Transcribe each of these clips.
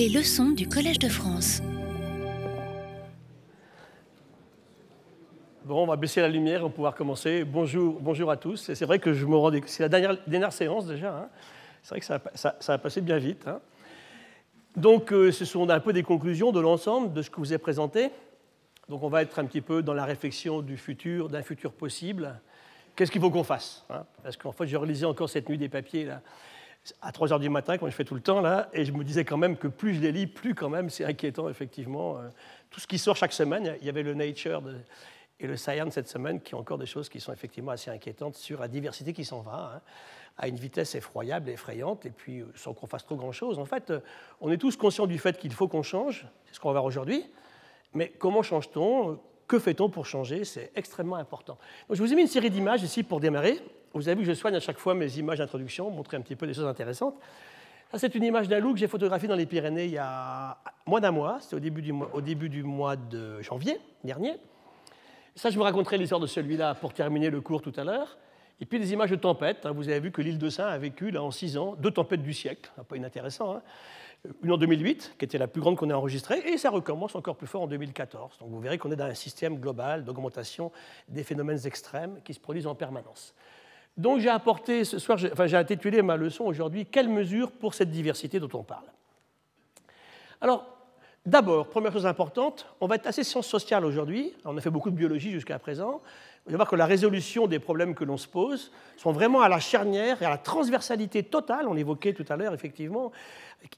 Les leçons du Collège de France. Bon, on va baisser la lumière, on va pouvoir commencer. Bonjour, bonjour à tous. C'est vrai que je me rends. C'est la dernière, séance déjà. hein. C'est vrai que ça, a- passé bien vite. hein. Donc, euh, ce sont un peu des conclusions de l'ensemble de ce que vous ai présenté. Donc, on va être un petit peu dans la réflexion du futur, d'un futur possible. Qu'est-ce qu'il faut qu'on fasse hein? Parce qu'en fait, je relisais encore cette nuit des papiers là, à 3 heures du matin, comme je fais tout le temps, là, et je me disais quand même que plus je les lis, plus quand même c'est inquiétant, effectivement. Euh, Tout ce qui sort chaque semaine, il y avait le Nature et le Science cette semaine, qui ont encore des choses qui sont effectivement assez inquiétantes sur la diversité qui s'en va, hein, à une vitesse effroyable, effrayante, et puis euh, sans qu'on fasse trop grand-chose. En fait, euh, on est tous conscients du fait qu'il faut qu'on change, c'est ce qu'on va voir aujourd'hui, mais comment change-t-on? Que fait-on pour changer? C'est extrêmement important. Je vous ai mis une série d'images ici pour démarrer. Vous avez vu que je soigne à chaque fois mes images d'introduction, montrer un petit peu des choses intéressantes. Ça, c'est une image d'un loup que j'ai photographié dans les Pyrénées il y a moins d'un mois. C'était au, début du mois- au début du mois de janvier dernier. Ça, je vous raconterai l'histoire de celui-là pour terminer le cours tout à l'heure. Et puis des images de tempêtes. hein. Vous avez vu que l'île de Saint a vécu là, en six ans deux tempêtes du siècle. Pas inintéressant. hein. Une en 2008, qui était la plus grande qu'on ait enregistrée, et ça recommence encore plus fort en 2014. Donc vous verrez qu'on est dans un système global d'augmentation des phénomènes extrêmes qui se produisent en permanence. Donc j'ai apporté ce soir, enfin, j'ai intitulé ma leçon aujourd'hui Quelles mesures pour cette diversité dont on parle? Alors, d'abord, première chose importante, on va être assez sciences sociales aujourd'hui. On a fait beaucoup de biologie jusqu'à présent. Vous allez voir que la résolution des problèmes que l'on se pose sont vraiment à la charnière et à la transversalité totale. On l'évoquait tout à l'heure, effectivement.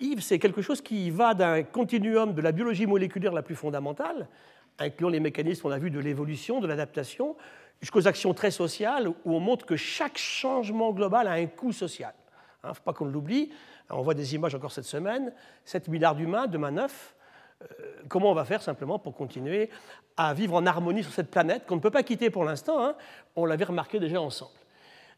Yves, c'est quelque chose qui va d'un continuum de la biologie moléculaire la plus fondamentale, incluant les mécanismes, on a vu, de l'évolution, de l'adaptation, jusqu'aux actions très sociales, où on montre que chaque changement global a un coût social. Il ne faut pas qu'on l'oublie. On voit des images encore cette semaine. 7 milliards d'humains, demain 9. Euh, comment on va faire simplement pour continuer à vivre en harmonie sur cette planète qu'on ne peut pas quitter pour l'instant hein On l'avait remarqué déjà ensemble.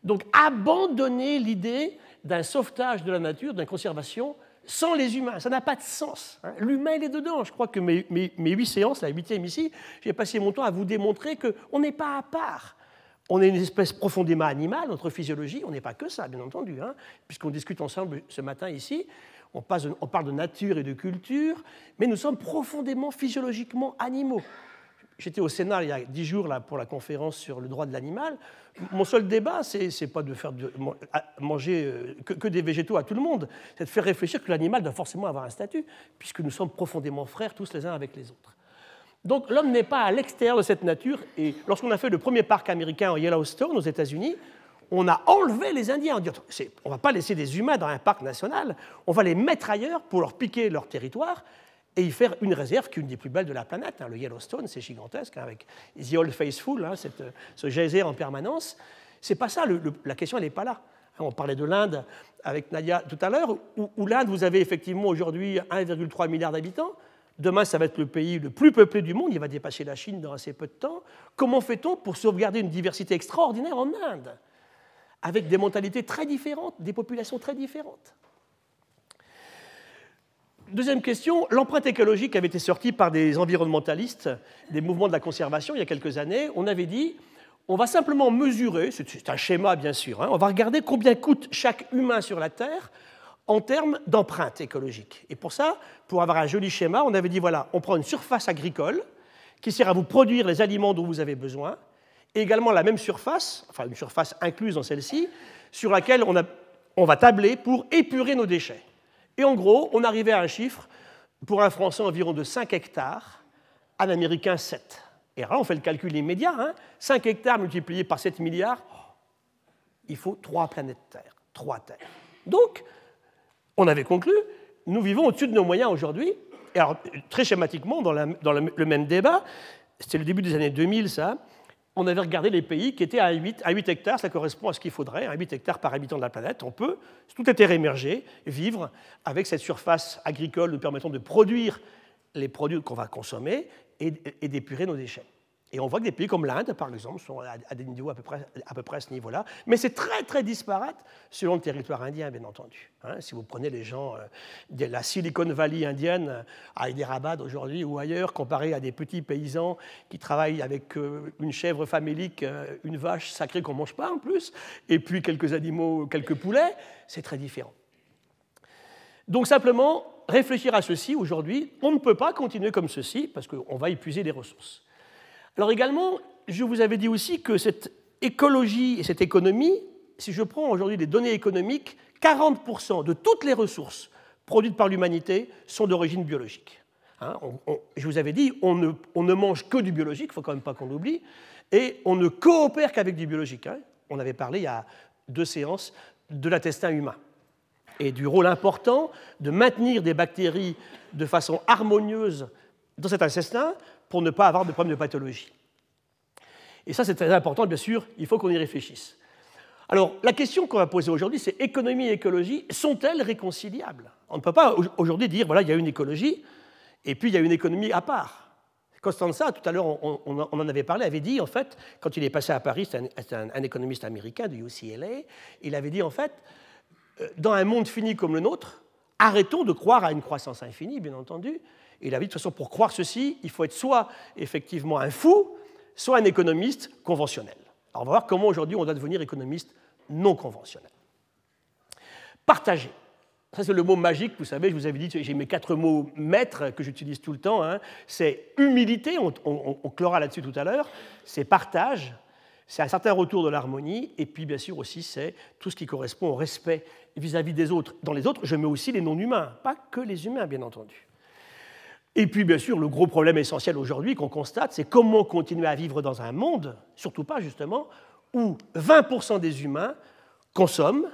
Donc abandonner l'idée d'un sauvetage de la nature, d'une conservation sans les humains. Ça n'a pas de sens. hein. L'humain, il est dedans. Je crois que mes, huit séances, la huitième ici, j'ai passé mon temps à vous démontrer qu'on n'est pas à part. On est une espèce profondément animale, notre physiologie, on n'est pas que ça, bien entendu, hein, puisqu'on discute ensemble ce matin ici, on, parle de nature et de culture, mais nous sommes profondément physiologiquement animaux. J'étais au Sénat il y a dix jours là, pour la conférence sur le droit de l'animal. Mon seul débat, c'est pas de faire de- manger euh, que, que des végétaux à tout le monde, c'est de faire réfléchir que l'animal doit forcément avoir un statut, puisque nous sommes profondément frères tous les uns avec les autres. Donc l'homme n'est pas à l'extérieur de cette nature. Et lorsqu'on a fait le premier parc américain en Yellowstone, aux États-Unis, on a enlevé les Indiens. On ne va pas laisser des humains dans un parc national, on va les mettre ailleurs pour leur piquer leur territoire et y faire une réserve qui est une des plus belles de la planète. hein. Le Yellowstone, c'est gigantesque, hein, avec The Old Faithful, hein, cette- ce geyser en permanence. C'est pas ça, la question, n'est pas là. On parlait de l'Inde avec Nadia tout à l'heure, où l'Inde, vous avez effectivement aujourd'hui 1,3 milliard d'habitants. Demain, ça va être le pays le plus peuplé du monde, il va dépasser la Chine dans assez peu de temps. Comment fait-on pour sauvegarder une diversité extraordinaire en Inde? Avec des mentalités très différentes, des populations très différentes Deuxième question, l'empreinte écologique avait été sortie par des environnementalistes, des mouvements de la conservation il y a quelques années. On avait dit, on va simplement mesurer, c'est un schéma bien sûr, hein, on va regarder combien coûte chaque humain sur la Terre en termes d'empreinte écologique. Et pour ça, pour avoir un joli schéma, on avait dit, voilà, on prend une surface agricole qui sert à vous produire les aliments dont vous avez besoin, également la même surface, enfin une surface incluse dans celle-ci, sur laquelle on, va tabler pour épurer nos déchets. Et en gros, on arrivait à un chiffre, pour un Français, environ de 5 hectares, un Américain 7. Et là, on fait le calcul immédiat, hein, 5 hectares multipliés par 7 milliards, il faut 3 planètes Terre, 3 Terres. Donc, on avait conclu, nous vivons au-dessus de nos moyens aujourd'hui. Et alors, très schématiquement, dans, dans le même débat, c'était le début des années 2000, ça, on avait regardé les pays qui étaient à 8, à 8 hectares, ça correspond à ce qu'il faudrait, à 8 hectares par habitant de la planète. On peut, tout était émergé, vivre avec cette surface agricole nous permettant de produire les produits qu'on va consommer et, et d'épurer nos déchets. Et on voit que des pays comme l'Inde, par exemple, sont à, des niveaux à peu près à, peu près ce niveau-là. Mais c'est très, très disparate selon le territoire indien, bien entendu. Hein, si vous prenez les gens euh, de la Silicon Valley indienne, à Hyderabad aujourd'hui ou ailleurs, comparé à des petits paysans qui travaillent avec euh, une chèvre famélique, euh, une vache sacrée qu'on ne mange pas en plus, et puis quelques animaux, quelques poulets, c'est très différent. Donc simplement, réfléchir à ceci aujourd'hui. On ne peut pas continuer comme ceci parce qu'on va épuiser les ressources. Alors également, je vous avais dit aussi que cette écologie et cette économie, si je prends aujourd'hui des données économiques, 40% de toutes les ressources produites par l'humanité sont d'origine biologique. Hein, je vous avais dit, on ne, mange que du biologique, il ne faut quand même pas qu'on l'oublie, et on ne coopère qu'avec du biologique. Hein. On avait parlé il y a deux séances de l'intestin humain et du rôle important de maintenir des bactéries de façon harmonieuse dans cet intestin pour ne pas avoir de problème de pathologie. Et ça, c'est très important, bien sûr, il faut qu'on y réfléchisse. Alors, la question qu'on va poser aujourd'hui, c'est économie et écologie sont-elles réconciliables? On ne peut pas aujourd'hui dire, voilà, il y a une écologie, et puis il y a une économie à part. Costanza, tout à l'heure, on, en avait parlé, avait dit, en fait, quand il est passé à Paris, c'est un, économiste américain du UCLA, il avait dit, en fait, euh, dans un monde fini comme le nôtre, arrêtons de croire à une croissance infinie, bien entendu. Et il avait dit, de toute façon, pour croire ceci, il faut être soit effectivement un fou, soit un économiste conventionnel. Alors on va voir comment aujourd'hui on doit devenir économiste non conventionnel. Partager. Ça, c'est le mot magique, vous savez, je vous avais dit, j'ai mes quatre mots maîtres que j'utilise tout le temps. Hein. C'est humilité, on, on, clora là-dessus tout à l'heure, c'est partage, c'est un certain retour de l'harmonie, et puis bien sûr aussi, c'est tout ce qui correspond au respect vis-à-vis -vis des autres. Dans les autres, je mets aussi les non-humains, pas que les humains, bien entendu. Et puis, bien sûr, le gros problème essentiel aujourd'hui qu'on constate, c'est comment continuer à vivre dans un monde, surtout pas justement, où 20% des humains consomment,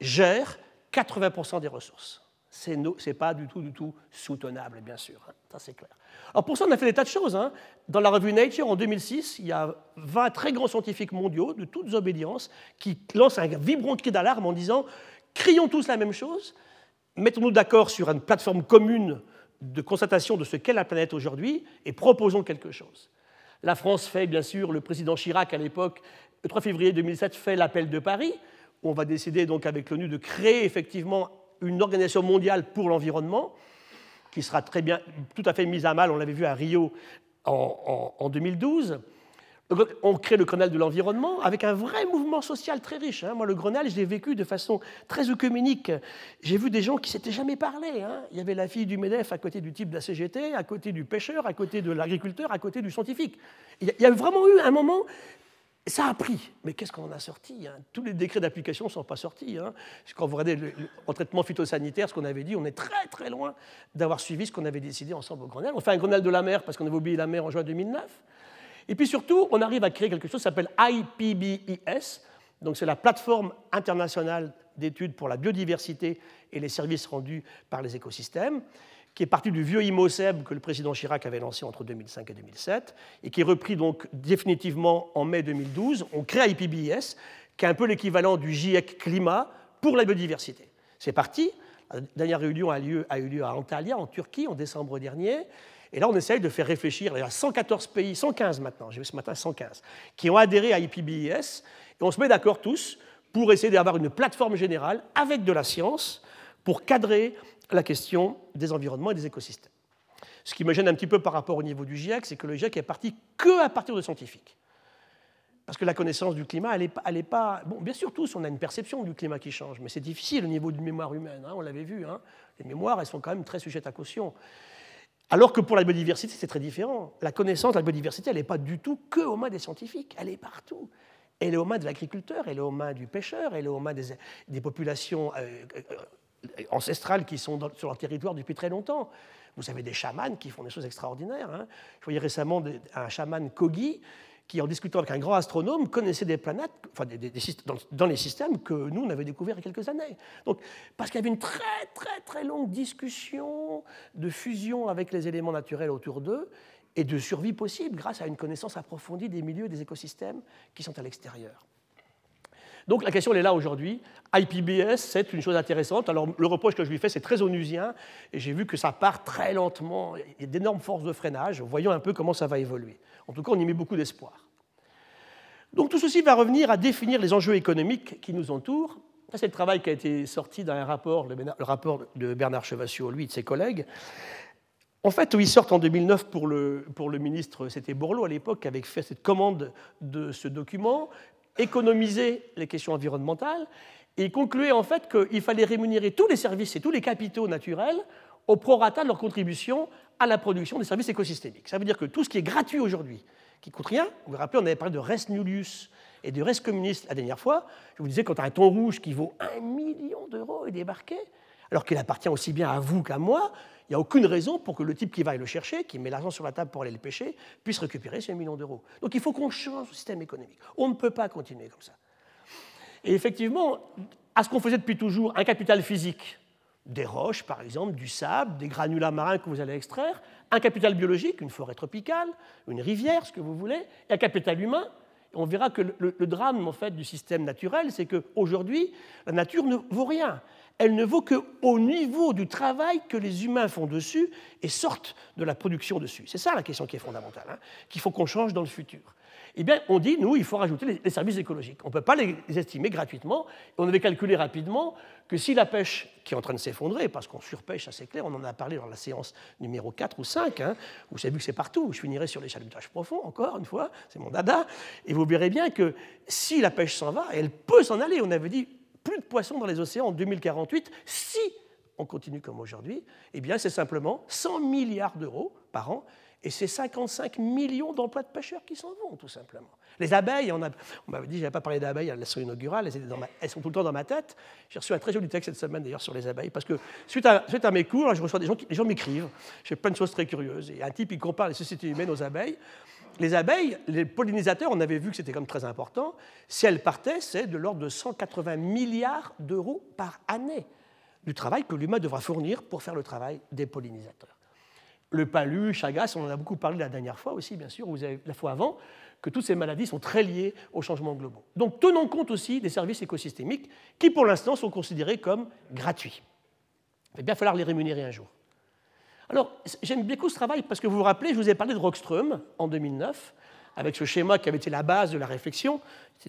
gèrent 80% des ressources. Ce n'est pas du tout, du tout soutenable, bien sûr. Hein, ça, c'est clair. Alors, pour ça, on a fait des tas de choses. Hein. Dans la revue Nature, en 2006, il y a 20 très grands scientifiques mondiaux, de toutes obédiences, qui lancent un vibrant cri d'alarme en disant crions tous la même chose, mettons-nous d'accord sur une plateforme commune de constatation de ce qu'est la planète aujourd'hui et proposons quelque chose. La France fait, bien sûr, le président Chirac à l'époque, le 3 février 2007, fait l'appel de Paris. Où on va décider donc avec l'ONU de créer effectivement une organisation mondiale pour l'environnement qui sera très bien, tout à fait mise à mal. On l'avait vu à Rio en, en 2012. On crée le Grenelle de l'environnement avec un vrai mouvement social très riche. Hein. Moi, le Grenelle, je l'ai vécu de façon très œcuménique. J'ai vu des gens qui s'étaient jamais parlé. Hein. Il y avait la fille du MEDEF à côté du type de la CGT, à côté du pêcheur, à côté de l'agriculteur, à côté du scientifique. Il y a vraiment eu un moment ça a pris, mais qu'est-ce qu'on en a sorti hein? Tous les décrets d'application ne sont pas sortis. Quand vous regardez le, traitement phytosanitaire, ce qu'on avait dit, on est très très loin d'avoir suivi ce qu'on avait décidé ensemble au Grenelle. On fait un Grenelle de la mer parce qu'on avait oublié la mer en juin 2009. Et puis surtout, on arrive à créer quelque chose qui s'appelle IPBES. Donc c'est la plateforme internationale d'études pour la biodiversité et les services rendus par les écosystèmes, qui est partie du vieux IMOSEB que le président Chirac avait lancé entre 2005 et 2007, et qui est repris donc définitivement en mai 2012. On crée IPBES, qui est un peu l'équivalent du GIEC climat pour la biodiversité. C'est parti. La dernière réunion a, eu lieu à Antalya, en Turquie, en décembre dernier. Et là, on essaye de faire réfléchir. Il y a 114 pays, 115 maintenant, j'ai vu ce matin 115, qui ont adhéré à IPBES. Et on se met d'accord tous pour essayer d'avoir une plateforme générale avec de la science pour cadrer la question des environnements et des écosystèmes. Ce qui me gêne un petit peu par rapport au niveau du GIEC, c'est que le GIEC est parti que à partir de scientifiques. Parce que la connaissance du climat, elle n'est pas. Bon, bien sûr, tous, on a une perception du climat qui change, mais c'est difficile au niveau d'une mémoire humaine. Hein, on l'avait vu. Hein. Les mémoires, elles sont quand même très sujettes à caution. Alors que pour la biodiversité, c'est très différent. La connaissance de la biodiversité, elle n'est pas du tout que aux mains des scientifiques, elle est partout. Elle est aux mains de l'agriculteur, elle est aux mains du pêcheur, elle est aux mains des, populations euh, euh, ancestrales qui sont sur leur territoire depuis très longtemps. Vous avez des chamans qui font des choses extraordinaires. Hein. Je voyais récemment un chaman Kogi qui, en discutant avec un grand astronome, connaissait des planètes, enfin, dans, les systèmes que nous, on avait découverts il y a quelques années. Donc, parce qu'il y avait une très, très, très longue discussion de fusion avec les éléments naturels autour d'eux et de survie possible grâce à une connaissance approfondie des milieux et des écosystèmes qui sont à l'extérieur. Donc la question elle est là aujourd'hui. IPBS, c'est une chose intéressante. Alors le reproche que je lui fais, c'est très onusien, et j'ai vu que ça part très lentement. Il y a d'énormes forces de freinage. Voyons un peu comment ça va évoluer. En tout cas, on y met beaucoup d'espoir. Donc tout ceci va revenir à définir les enjeux économiques qui nous entourent. C'est le travail qui a été sorti dans le rapport de Bernard Chevassiot, lui et de ses collègues. En fait, ils sortent en 2009 pour le, pour le ministre, c'était Bourlot à l'époque, qui avait fait cette commande de ce document, économiser les questions environnementales, et concluait en fait qu'il fallait rémunérer tous les services et tous les capitaux naturels au prorata de leur contribution à la production des services écosystémiques. Ça veut dire que tout ce qui est gratuit aujourd'hui, qui coûte rien, vous vous rappelez, on avait parlé de res nullius et de res communis la dernière fois, je vous disais quand un thon rouge qui vaut un million d'euros est débarqué, alors qu'il appartient aussi bien à vous qu'à moi, il n'y a aucune raison pour que le type qui va le chercher, qui met l'argent sur la table pour aller le pêcher, puisse récupérer ces millions d'euros. Donc il faut qu'on change le système économique. On ne peut pas continuer comme ça. Et effectivement, à ce qu'on faisait depuis toujours, un capital physique, des roches par exemple, du sable, des granulats marins que vous allez extraire, un capital biologique, une forêt tropicale, une rivière, ce que vous voulez, et un capital humain. on verra que le, drame en fait, du système naturel, c'est qu'aujourd'hui, la nature ne vaut rien elle ne vaut qu'au niveau du travail que les humains font dessus et sortent de la production dessus. C'est ça la question qui est fondamentale, hein, qu'il faut qu'on change dans le futur. Eh bien, on dit, nous, il faut rajouter les, services écologiques. On ne peut pas les estimer gratuitement. On avait calculé rapidement que si la pêche, qui est en train de s'effondrer, parce qu'on surpêche, c'est clair, on en a parlé dans la séance numéro 4 ou 5, hein, vous savez que c'est partout, je finirai sur les chalutages profonds, encore une fois, c'est mon dada, et vous verrez bien que si la pêche s'en va, elle peut s'en aller. On avait dit plus de poissons dans les océans en 2048 si on continue comme aujourd'hui, eh bien c'est simplement 100 milliards d'euros par an et c'est 55 millions d'emplois de pêcheurs qui s'en vont, tout simplement. Les abeilles, on, m'avait dit, je n'avais pas parlé d'abeilles à la leçon inaugurale, elles, sont tout le temps dans ma tête. J'ai reçu un très joli texte cette semaine d'ailleurs sur les abeilles, parce que suite à, suite à mes cours, je reçois des gens qui les gens m'écrivent, j'ai plein de choses très curieuses. Et un type, il compare les sociétés humaines aux abeilles. Les abeilles, les pollinisateurs, on avait vu que c'était comme très important. Si elles partaient, c'est de l'ordre de 180 milliards d'euros par année du travail que l'humain devra fournir pour faire le travail des pollinisateurs. Le palu, Chagas, on en a beaucoup parlé la dernière fois aussi, bien sûr, la fois avant, que toutes ces maladies sont très liées aux changements globaux. Donc tenons compte aussi des services écosystémiques qui, pour l'instant, sont considérés comme gratuits. Il va bien falloir les rémunérer un jour. Alors, j'aime beaucoup ce travail parce que vous vous rappelez, je vous ai parlé de Rockström en 2009, avec ce schéma qui avait été la base de la réflexion.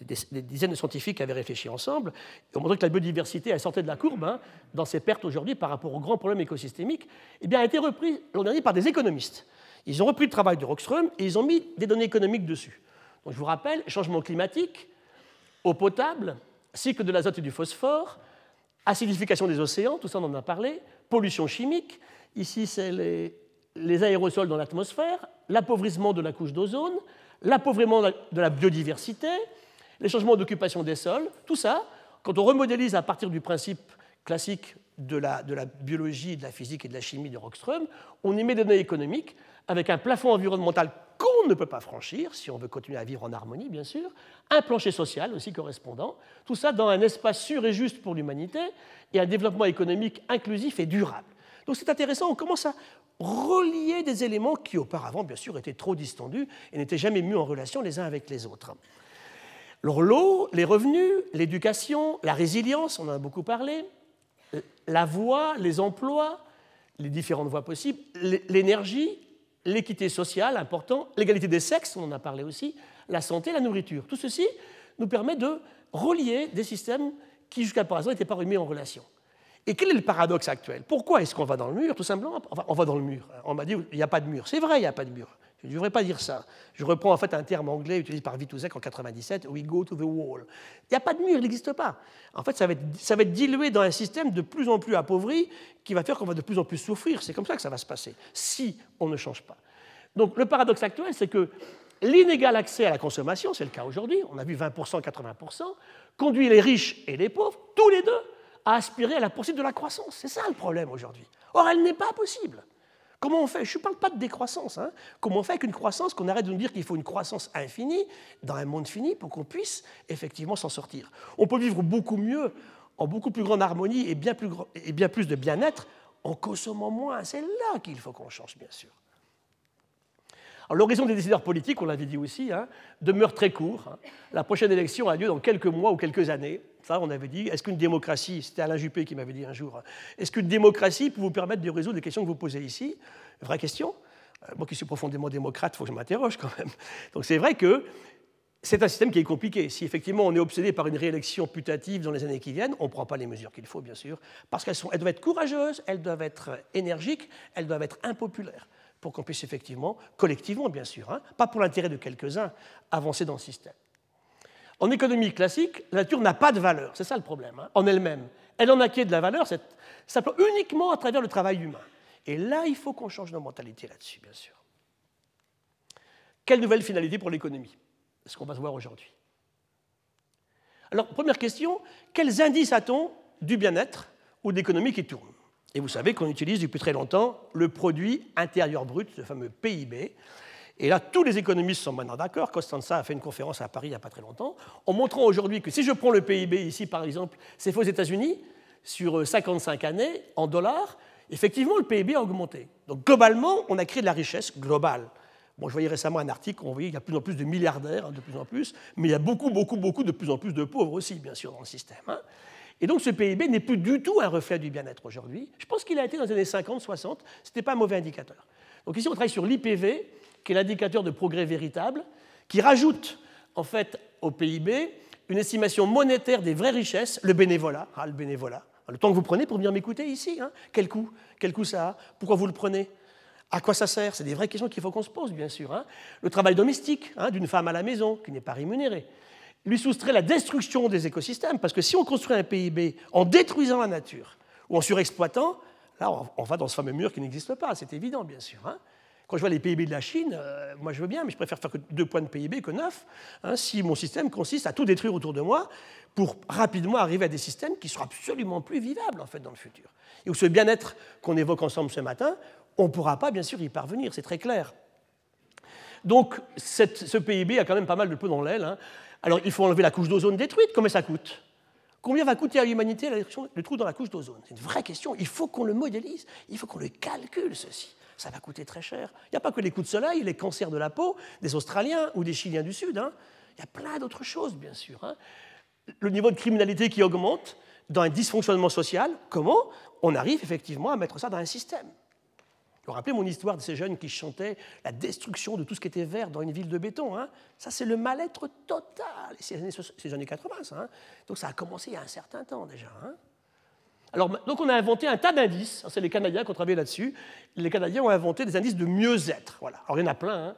Des, dizaines de scientifiques avaient réfléchi ensemble. Et on montrait que la biodiversité, elle sortait de la courbe hein, dans ses pertes aujourd'hui par rapport aux grands problèmes écosystémiques. Eh bien, a été repris l'an dernier par des économistes. Ils ont repris le travail de Rockström et ils ont mis des données économiques dessus. Donc, je vous rappelle, changement climatique, eau potable, cycle de l'azote et du phosphore, acidification des océans, tout ça on en a parlé, pollution chimique, Ici, c'est les, aérosols dans l'atmosphère, l'appauvrissement de la couche d'ozone, l'appauvrissement de la biodiversité, les changements d'occupation des sols, tout ça, quand on remodélise à partir du principe classique de la, de la, biologie, de la physique et de la chimie de Rockström, on y met des données économiques avec un plafond environnemental qu'on ne peut pas franchir, si on veut continuer à vivre en harmonie, bien sûr, un plancher social aussi correspondant, tout ça dans un espace sûr et juste pour l'humanité et un développement économique inclusif et durable. Donc c'est intéressant, on commence à relier des éléments qui auparavant, bien sûr, étaient trop distendus et n'étaient jamais mis en relation les uns avec les autres. Alors l'eau, les revenus, l'éducation, la résilience, on en a beaucoup parlé, la voie, les emplois, les différentes voies possibles, l'énergie, l'équité sociale, important, l'égalité des sexes, on en a parlé aussi, la santé, la nourriture. Tout ceci nous permet de relier des systèmes qui jusqu'à présent n'étaient pas remis en relation. Et quel est le paradoxe actuel? Pourquoi est-ce qu'on va dans le mur Tout simplement, enfin, on va dans le mur. On m'a dit, il n'y a pas de mur. C'est vrai, il n'y a pas de mur. Je ne devrais pas dire ça. Je reprends en fait un terme anglais utilisé par Vitouzek en 97, we go to the wall. Il n'y a pas de mur, il n'existe pas. En fait, ça va, être, ça va être dilué dans un système de plus en plus appauvri qui va faire qu'on va de plus en plus souffrir. C'est comme ça que ça va se passer, si on ne change pas. Donc le paradoxe actuel, c'est que l'inégal accès à la consommation, c'est le cas aujourd'hui, on a vu 20%, 80%, conduit les riches et les pauvres, tous les deux, à aspirer à la poursuite de la croissance. C'est ça le problème aujourd'hui. Or, elle n'est pas possible. Comment on fait? Je ne parle pas de décroissance. Hein. Comment on fait avec une croissance qu'on arrête de nous dire qu'il faut une croissance infinie dans un monde fini pour qu'on puisse effectivement s'en sortir? On peut vivre beaucoup mieux, en beaucoup plus grande harmonie et bien plus, et bien plus de bien-être en consommant moins. C'est là qu'il faut qu'on change, bien sûr. L'horizon des décideurs politiques, on l'avait dit aussi, hein, demeure très court. Hein. La prochaine élection a lieu dans quelques mois ou quelques années. Ça, on avait dit, est-ce qu'une démocratie, c'était Alain Juppé qui m'avait dit un jour, est-ce qu'une démocratie peut vous permettre de résoudre les questions que vous posez ici? Vraie question. Euh, moi qui suis profondément démocrate, il faut que je m'interroge quand même. Donc c'est vrai que c'est un système qui est compliqué. Si effectivement on est obsédé par une réélection putative dans les années qui viennent, on ne prend pas les mesures qu'il faut, bien sûr, parce qu'elles elles doivent être courageuses, elles doivent être énergiques, elles doivent être impopulaires, pour qu'on puisse effectivement, collectivement bien sûr, hein, pas pour l'intérêt de quelques-uns, avancer dans le système. En économie classique, la nature n'a pas de valeur, c'est ça le problème, hein, en elle-même. Elle en acquiert de la valeur simplement uniquement à travers le travail humain. Et là, il faut qu'on change nos mentalités là-dessus, bien sûr. Quelle nouvelle finalité pour l'économie ce qu'on va se voir aujourd'hui? Alors, première question, quels indices a-t-on du bien-être ou d'économie qui tourne? Et vous savez qu'on utilise depuis très longtemps le produit intérieur brut, le fameux PIB. Et là, tous les économistes sont maintenant d'accord. Costanza a fait une conférence à Paris il n'y a pas très longtemps, en montrant aujourd'hui que si je prends le PIB ici, par exemple, c'est aux États-Unis, sur 55 années, en dollars, effectivement, le PIB a augmenté. Donc, globalement, on a créé de la richesse globale. Bon, je voyais récemment un article où on voyait qu'il y a de plus en plus de milliardaires, hein, de plus en plus, mais il y a beaucoup, beaucoup, beaucoup, de plus en plus de pauvres aussi, bien sûr, dans le système. Hein. Et donc ce PIB n'est plus du tout un reflet du bien-être aujourd'hui. Je pense qu'il a été dans les années 50, 60, ce n'était pas un mauvais indicateur. Donc ici, on travaille sur l'IPV, qui est l'indicateur de progrès véritable, qui rajoute en fait au PIB une estimation monétaire des vraies richesses, le bénévolat, ah, le bénévolat, le temps que vous prenez pour venir m'écouter ici, hein. quel coût? Quel coût ça a? Pourquoi vous le prenez? À quoi ça sert? C'est des vraies questions qu'il faut qu'on se pose, bien sûr. Hein. Le travail domestique hein, d'une femme à la maison qui n'est pas rémunérée. Lui soustrait la destruction des écosystèmes, parce que si on construit un PIB en détruisant la nature ou en surexploitant, là, on va dans ce fameux mur qui n'existe pas, c'est évident, bien sûr. Hein. Quand je vois les PIB de la Chine, euh, moi je veux bien, mais je préfère faire que deux points de PIB que neuf, si mon système consiste à tout détruire autour de moi pour rapidement arriver à des systèmes qui seront absolument plus vivables en fait dans le futur. Et où ce bien-être qu'on évoque ensemble ce matin, on ne pourra pas, bien sûr, y parvenir, c'est très clair. Donc, ce PIB a quand même pas mal de peu dans l'aile. Hein. Alors, il faut enlever la couche d'ozone détruite. Combien ça coûte? Combien va coûter à l'humanité le trou dans la couche d'ozone? C'est une vraie question. Il faut qu'on le modélise. Il faut qu'on le calcule, ceci. Ça va coûter très cher. Il n'y a pas que les coups de soleil, les cancers de la peau des Australiens ou des Chiliens du Sud. Hein. Il y a plein d'autres choses, bien sûr. Hein. Le niveau de criminalité qui augmente dans un dysfonctionnement social, comment on arrive effectivement à mettre ça dans un système? Vous vous rappelez mon histoire de ces jeunes qui chantaient la destruction de tout ce qui était vert dans une ville de béton. Hein? Ça, c'est le mal-être total. C'est les années 80, ça. Hein donc ça a commencé il y a un certain temps déjà. Hein alors, donc on a inventé un tas d'indices. C'est les Canadiens qui ont travaillé là-dessus. Les Canadiens ont inventé des indices de mieux-être. Voilà. Alors il y en a plein.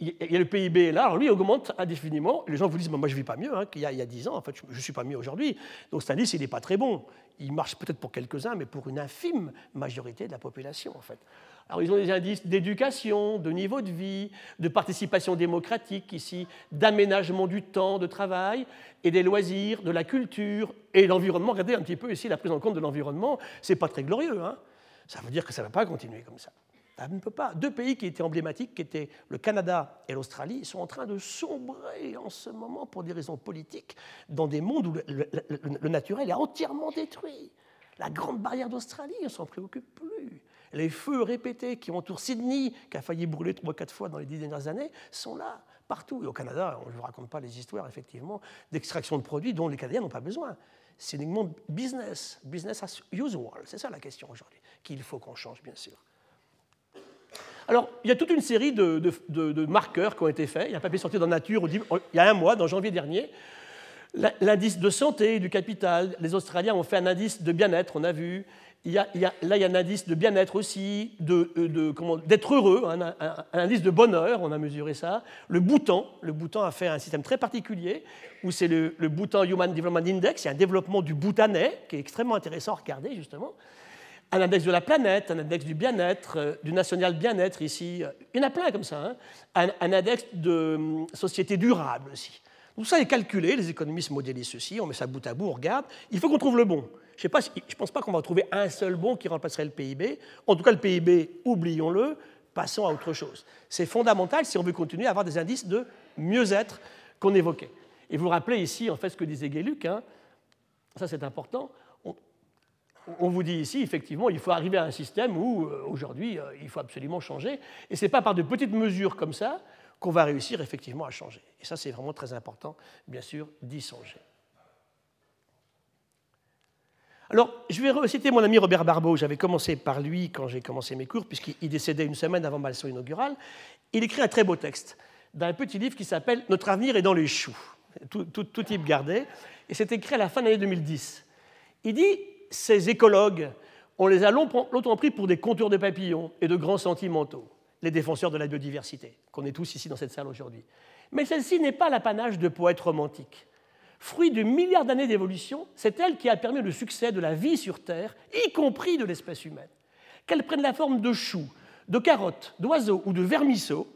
Il y a le PIB là, alors lui il augmente indéfiniment. Les gens vous disent, moi je ne vis pas mieux hein, qu'il y, a 10 ans, en fait je ne suis pas mieux aujourd'hui. Donc cet indice, il n'est pas très bon. Il marche peut-être pour quelques-uns, mais pour une infime majorité de la population en fait. Alors ils ont des indices d'éducation, de niveau de vie, de participation démocratique ici, d'aménagement du temps de travail et des loisirs, de la culture et l'environnement. Regardez un petit peu ici la prise en compte de l'environnement, c'est pas très glorieux. Hein ça veut dire que ça ne va pas continuer comme ça. Ne peut pas. Deux pays qui étaient emblématiques, qui étaient le Canada et l'Australie, sont en train de sombrer en ce moment pour des raisons politiques dans des mondes où le, naturel est entièrement détruit. La grande barrière d'Australie, on s'en préoccupe plus. Les feux répétés qui entourent Sydney, qui a failli brûler trois, quatre fois dans les dix dernières années, sont là, partout. Et au Canada, je ne vous raconte pas les histoires, effectivement, d'extraction de produits dont les Canadiens n'ont pas besoin. C'est uniquement business, business as usual. C'est ça la question aujourd'hui, qu'il faut qu'on change, bien sûr. Alors, il y a toute une série de, marqueurs qui ont été faits. Il y a un papier sorti dans Nature il y a un mois, dans janvier dernier. L'indice de santé du capital, les Australiens ont fait un indice de bien-être, on a vu. Là, il y a un indice de bien-être aussi, d'être heureux, un, indice de bonheur, on a mesuré ça. Le Bhoutan, le Bhoutan a fait un système très particulier, où c'est le, le Bhoutan Human Development Index, il y a un développement du Bhoutanais, qui est extrêmement intéressant à regarder, justement un index de la planète, un index du bien-être, euh, du national bien-être ici. Il y en a plein comme ça. Hein. Un, index de hum, société durable aussi. Tout ça est calculé, les économistes modélisent ceci, on met ça bout à bout, on regarde. Il faut qu'on trouve le bon. Je ne pense pas qu'on va trouver un seul bon qui remplacerait le PIB. En tout cas, le PIB, oublions-le, passons à autre chose. C'est fondamental si on veut continuer à avoir des indices de mieux-être qu'on évoquait. Et vous vous rappelez ici, en fait, ce que disait Guéluc, hein. ça c'est important, on vous dit ici, effectivement, il faut arriver à un système où, euh, aujourd'hui, euh, il faut absolument changer. Et ce n'est pas par de petites mesures comme ça qu'on va réussir effectivement à changer. Et ça, c'est vraiment très important, bien sûr, d'y songer. Alors, je vais reciter mon ami Robert Barbeau. J'avais commencé par lui quand j'ai commencé mes cours, puisqu'il décédait une semaine avant ma leçon inaugurale. Il écrit un très beau texte d'un petit livre qui s'appelle Notre avenir est dans les choux, tout, tout type gardé. Et c'est écrit à la fin de l'année 2010. Il dit ces écologues, on les a longtemps pris pour des contours de papillons et de grands sentimentaux, les défenseurs de la biodiversité, qu'on est tous ici dans cette salle aujourd'hui. Mais celle-ci n'est pas l'apanage de poètes romantiques. Fruit de milliards d'années d'évolution, c'est elle qui a permis le succès de la vie sur Terre, y compris de l'espèce humaine. qu'elles prennent la forme de choux, de carottes, d'oiseaux ou de vermisseaux,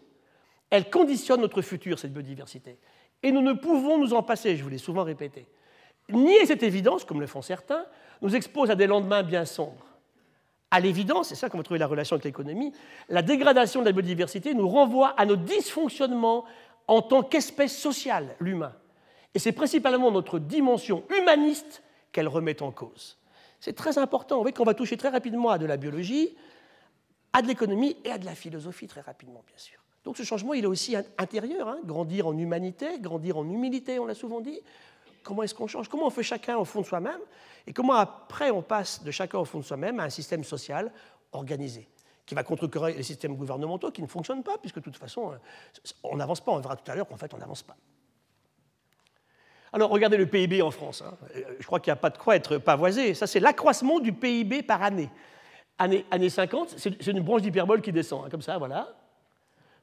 elles conditionnent notre futur, cette biodiversité. Et nous ne pouvons nous en passer, je vous l'ai souvent répété. Nier cette évidence, comme le font certains, nous expose à des lendemains bien sombres. À l'évidence, c'est ça qu'on va trouver la relation avec l'économie, la dégradation de la biodiversité nous renvoie à nos dysfonctionnements en tant qu'espèce sociale, l'humain. Et c'est principalement notre dimension humaniste qu'elle remet en cause. C'est très important. Vous voyez qu'on va toucher très rapidement à de la biologie, à de l'économie et à de la philosophie très rapidement, bien sûr. Donc ce changement, il est aussi intérieur, hein. grandir en humanité, grandir en humilité, on l'a souvent dit. Comment est-ce qu'on change Comment on fait chacun au fond de soi-même Et comment après on passe de chacun au fond de soi-même à un système social organisé qui va contrecarrer les systèmes gouvernementaux qui ne fonctionnent pas, puisque de toute façon, on n'avance pas. On verra tout à l'heure qu'en fait, on n'avance pas. Alors, regardez le PIB en France. Hein. Je crois qu'il n'y a pas de quoi être pavoisé. Ça, c'est l'accroissement du PIB par année. Année, année 50, c'est une branche d'hyperbole qui descend, hein, comme ça, voilà.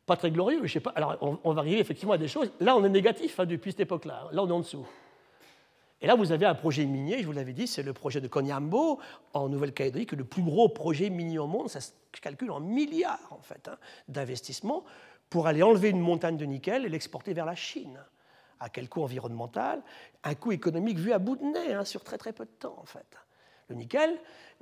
Pas très glorieux, je sais pas. Alors, on, va arriver effectivement à des choses. Là, on est négatif hein, depuis cette époque-là. Là, on est en dessous. Et là, vous avez un projet minier, je vous l'avais dit, c'est le projet de Konyambo en Nouvelle-Calédonie, qui est le plus gros projet minier au monde. Ça se calcule en milliards, en fait, d'investissements pour aller enlever une montagne de nickel et l'exporter vers la Chine à quel coût environnemental, un coût économique vu à bout de nez, hein, sur très très peu de temps en fait. Le nickel,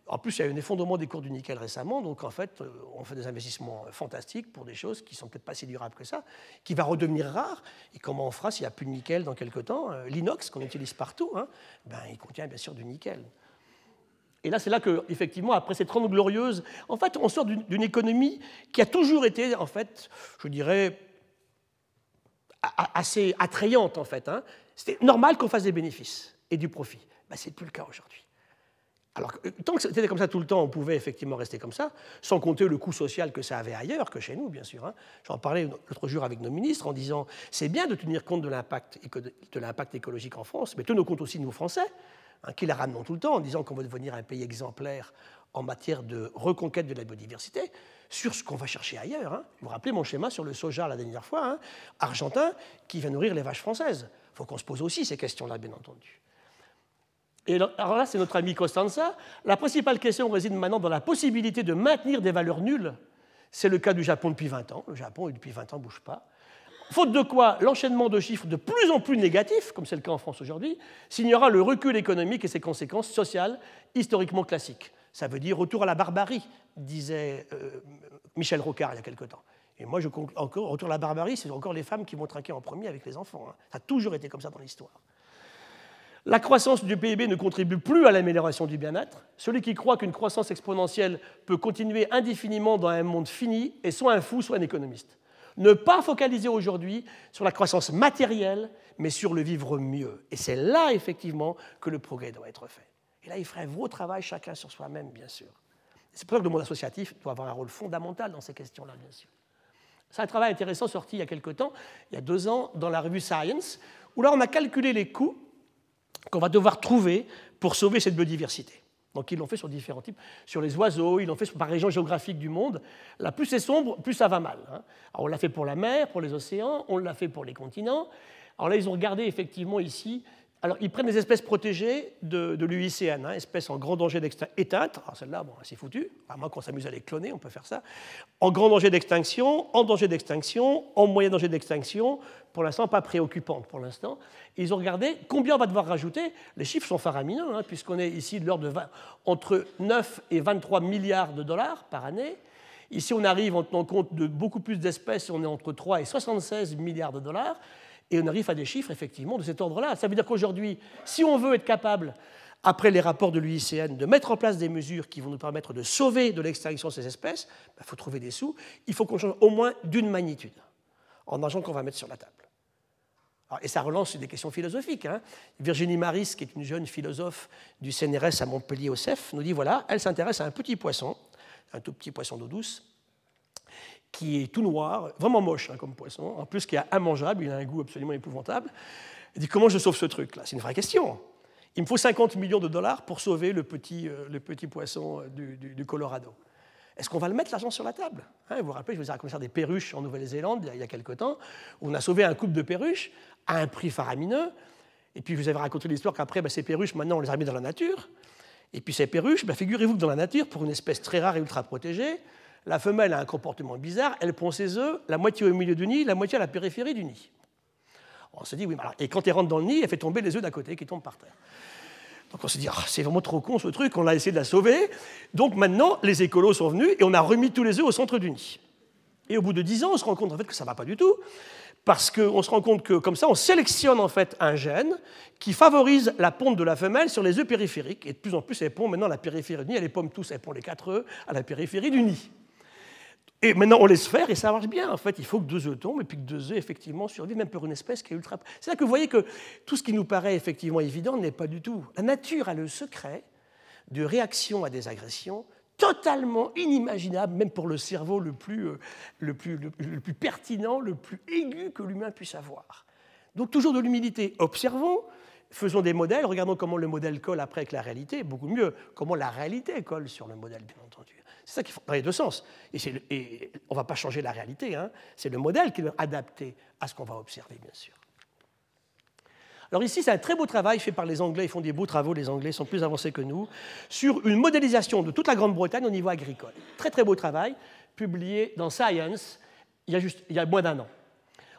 en plus il y a eu un effondrement des cours du nickel récemment, donc en fait euh, on fait des investissements fantastiques pour des choses qui sont peut-être pas si durables que ça, qui va redevenir rare. Et comment on fera s'il n'y a plus de nickel dans quelques temps euh, L'inox qu'on utilise partout, hein, ben, il contient bien sûr du nickel. Et là, c'est là que, effectivement, après cette trente glorieuse, en fait, on sort d'une économie qui a toujours été, en fait, je dirais, assez attrayante en fait. Hein. C'était normal qu'on fasse des bénéfices et du profit. Ben, Ce n'est plus le cas aujourd'hui. Alors, tant que c'était comme ça tout le temps, on pouvait effectivement rester comme ça, sans compter le coût social que ça avait ailleurs que chez nous, bien sûr. Hein. J'en parlais l'autre jour avec nos ministres en disant c'est bien de tenir compte de l'impact écologique en France, mais tenons compte aussi de nous Français, hein, qui la ramenons tout le temps en disant qu'on veut devenir un pays exemplaire en matière de reconquête de la biodiversité sur ce qu'on va chercher ailleurs. Hein. Vous vous rappelez mon schéma sur le soja la dernière fois, argentin, qui va nourrir les vaches françaises. Il faut qu'on se pose aussi ces questions-là, bien entendu. Et alors là, c'est notre ami Costanza. La principale question réside maintenant dans la possibilité de maintenir des valeurs nulles. C'est le cas du Japon depuis 20 ans. Le Japon, depuis 20 ans, ne bouge pas. Faute de quoi, l'enchaînement de chiffres de plus en plus négatifs, comme c'est le cas en France aujourd'hui, signera le recul économique et ses conséquences sociales historiquement classiques. Ça veut dire retour à la barbarie, disait euh, Michel Rocard il y a quelque temps. Et moi, je encore, retour à la barbarie, c'est encore les femmes qui vont trinquer en premier avec les enfants. Hein. Ça a toujours été comme ça dans l'histoire. La croissance du PIB ne contribue plus à l'amélioration du bien-être. Celui qui croit qu'une croissance exponentielle peut continuer indéfiniment dans un monde fini est soit un fou, soit un économiste. Ne pas focaliser aujourd'hui sur la croissance matérielle, mais sur le vivre mieux. Et c'est là, effectivement, que le progrès doit être fait. Et là, il ferait un gros travail chacun sur soi-même, bien sûr. C'est pour ça que le monde associatif doit avoir un rôle fondamental dans ces questions-là, bien sûr. C'est un travail intéressant sorti il y a quelque temps, il y a deux ans, dans la revue Science, où là, on a calculé les coûts qu'on va devoir trouver pour sauver cette biodiversité. Donc ils l'ont fait sur différents types, sur les oiseaux, ils l'ont fait par région géographique du monde. Là, plus c'est sombre, plus ça va mal. Hein. On l'a fait pour la mer, pour les océans, on l'a fait pour les continents. Alors là, ils ont regardé effectivement ici alors, ils prennent des espèces protégées de, l'UICN, hein, espèces en grand danger d'extinction. Alors, celle-là, bon, c'est foutu. À moins qu'on s'amuse à les cloner, on peut faire ça. En grand danger d'extinction, en danger d'extinction, en moyen danger d'extinction. Pour l'instant, pas préoccupante pour l'instant. Ils ont regardé combien on va devoir rajouter. Les chiffres sont faramineux, hein, puisqu'on est ici de l'ordre de entre 9 et 23 milliards de dollars par année. Ici, on arrive en tenant compte de beaucoup plus d'espèces, on est entre 3 et 76 milliards de dollars. Et on arrive à des chiffres, effectivement, de cet ordre-là. Ça veut dire qu'aujourd'hui, si on veut être capable, après les rapports de l'UICN, de mettre en place des mesures qui vont nous permettre de sauver de l'extinction ces espèces, il bah, faut trouver des sous. Il faut qu'on change au moins d'une magnitude en argent qu'on va mettre sur la table. et ça relance des questions philosophiques. Hein. Virginie Maris, qui est une jeune philosophe du CNRS à Montpellier au CEF, nous dit voilà, elle s'intéresse à un petit poisson, un tout petit poisson d'eau douce, qui est tout noir, vraiment moche hein, comme poisson, en plus qui est immangeable, il a un goût absolument épouvantable. Il dit comment je sauve ce truc-là? C'est une vraie question. Il me faut 50 millions de dollars pour sauver le petit, euh, le petit poisson euh, du, Colorado. Est-ce qu'on va le mettre l'argent sur la table? Hein, Vous vous rappelez, je vous ai raconté des perruches en Nouvelle-Zélande il y a quelque temps, où on a sauvé un couple de perruches à un prix faramineux. Et puis vous avez raconté l'histoire qu'après, bah, ces perruches, maintenant, on les a mis dans la nature. Et puis ces perruches, ben, figurez-vous que dans la nature, pour une espèce très rare et ultra protégée, la femelle a un comportement bizarre, elle pond ses œufs, la moitié au milieu du nid, la moitié à la périphérie du nid. On se dit, oui, mais et quand elle rentre dans le nid, elle fait tomber les œufs d'à côté qui tombent par terre. Donc on s'est dit, ah, c'est vraiment trop con ce truc, on a essayé de la sauver. Donc maintenant, les écolos sont venus et on a remis tous les œufs au centre du nid. Et au bout de 10 ans, on se rend compte en fait que ça ne va pas du tout, parce qu'on se rend compte que comme ça, on sélectionne en fait un gène qui favorise la ponte de la femelle sur les œufs périphériques. Et de plus en plus, elle pond maintenant la périphérie du nid, elle les pomme tous, elle pond les quatre œufs à la périphérie du nid. Et maintenant, on laisse faire et ça marche bien. En fait, il faut que deux œufs tombent et puis que deux œufs, effectivement, survivent, même pour une espèce qui est ultra. C'est là que vous voyez que tout ce qui nous paraît effectivement évident n'est pas du tout. La nature a le secret de réaction à des agressions totalement inimaginable, même pour le cerveau le plus, euh, le, plus pertinent, le plus aigu que l'humain puisse avoir. Donc toujours de l'humilité. Observons, faisons des modèles, regardons comment le modèle colle après avec la réalité, beaucoup mieux, comment la réalité colle sur le modèle, bien entendu. C'est ça qui dans les deux sens. Et, on ne va pas changer la réalité, hein. c'est le modèle qui est adapté à ce qu'on va observer, bien sûr. Alors ici, c'est un très beau travail fait par les Anglais, ils font des beaux travaux, les Anglais sont plus avancés que nous, sur une modélisation de toute la Grande-Bretagne au niveau agricole. Très très beau travail, publié dans Science il y a, juste, il y a moins d'un an.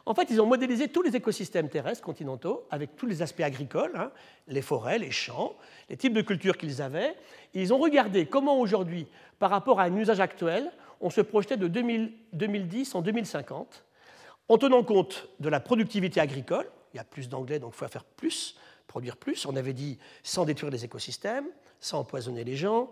En fait, ils ont modélisé tous les écosystèmes terrestres continentaux avec tous les aspects agricoles, hein, les forêts, les champs, les types de cultures qu'ils avaient. ils ont regardé comment aujourd'hui, par rapport à un usage actuel, on se projetait de 2010 en 2050, en tenant compte de la productivité agricole, il y a plus d'anglais, donc il faut faire plus, produire plus. On avait dit sans détruire les écosystèmes, sans empoisonner les gens,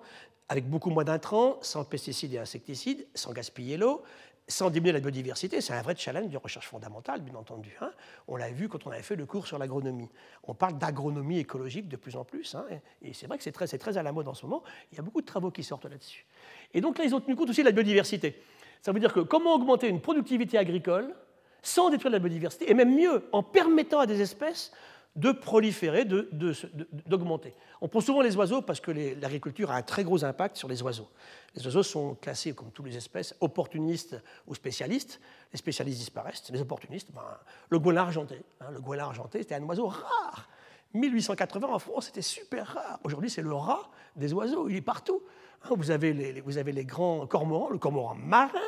avec beaucoup moins d'intrants, sans pesticides et insecticides, sans gaspiller l'eau, sans diminuer la biodiversité. C'est un vrai challenge de recherche fondamentale, bien entendu. Hein. On l'a vu quand on avait fait le cours sur l'agronomie. On parle d'agronomie écologique de plus en plus, hein, et c'est vrai que c'est très, très à la mode en ce moment. Il y a beaucoup de travaux qui sortent là-dessus. Et donc là, ils ont tenu compte aussi de la biodiversité. Ça veut dire que comment augmenter une productivité agricole sans détruire la biodiversité, et même mieux, en permettant à des espèces de proliférer, d'augmenter. On prend souvent les oiseaux parce que l'agriculture a un très gros impact sur les oiseaux. Les oiseaux sont classés, comme toutes les espèces, opportunistes ou spécialistes. Les spécialistes disparaissent. Les opportunistes, ben, le goéland argenté. Hein, le argenté, c'était un oiseau rare. 1880 en France, c'était super rare. Aujourd'hui, c'est le rat des oiseaux. Il est partout. Hein, vous avez, les, vous avez les grands cormorans, le cormoran marin,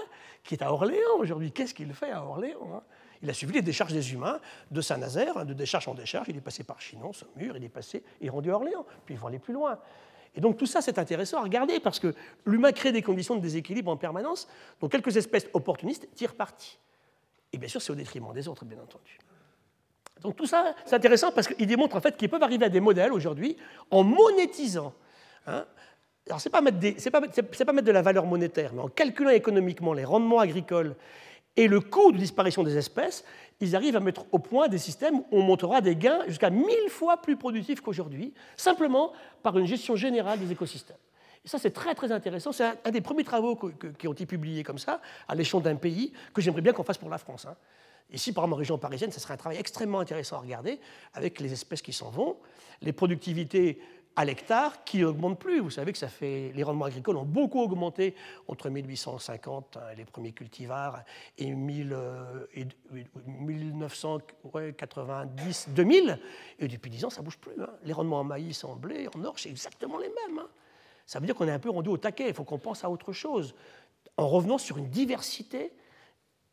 qui est à Orléans aujourd'hui. Qu'est-ce qu'il fait à Orléans hein? Il a suivi les décharges des humains de Saint-Nazaire, hein, de décharge en décharge. Il est passé par Chinon, Saumur, il est passé et rendu à Orléans. Puis il va aller plus loin. Et donc tout ça, c'est intéressant à regarder parce que l'humain crée des conditions de déséquilibre en permanence dont quelques espèces opportunistes tirent parti. Et bien sûr, c'est au détriment des autres, bien entendu. Donc tout ça, c'est intéressant parce qu'il démontre en fait qu'ils peuvent arriver à des modèles aujourd'hui en monétisant hein, alors, ce n'est pas, mettre de la valeur monétaire, mais en calculant économiquement les rendements agricoles et le coût de disparition des espèces, ils arrivent à mettre au point des systèmes où on montera des gains jusqu'à mille fois plus productifs qu'aujourd'hui, simplement par une gestion générale des écosystèmes. Et ça, c'est très très intéressant. C'est un, des premiers travaux qui ont été publiés comme ça, à l'échelon d'un pays, que j'aimerais bien qu'on fasse pour la France. Hein. Ici, par exemple, en région parisienne, ce serait un travail extrêmement intéressant à regarder, avec les espèces qui s'en vont, les productivités à l'hectare qui n'augmente plus. Vous savez que ça fait, les rendements agricoles ont beaucoup augmenté entre 1850, hein, les premiers cultivars, et, 1990, 2000. Euh, et depuis 10 ans, ça ne bouge plus. Hein. Les rendements en maïs, en blé, en orge, c'est exactement les mêmes. Hein. Ça veut dire qu'on est un peu rendu au taquet. Il faut qu'on pense à autre chose. En revenant sur une diversité,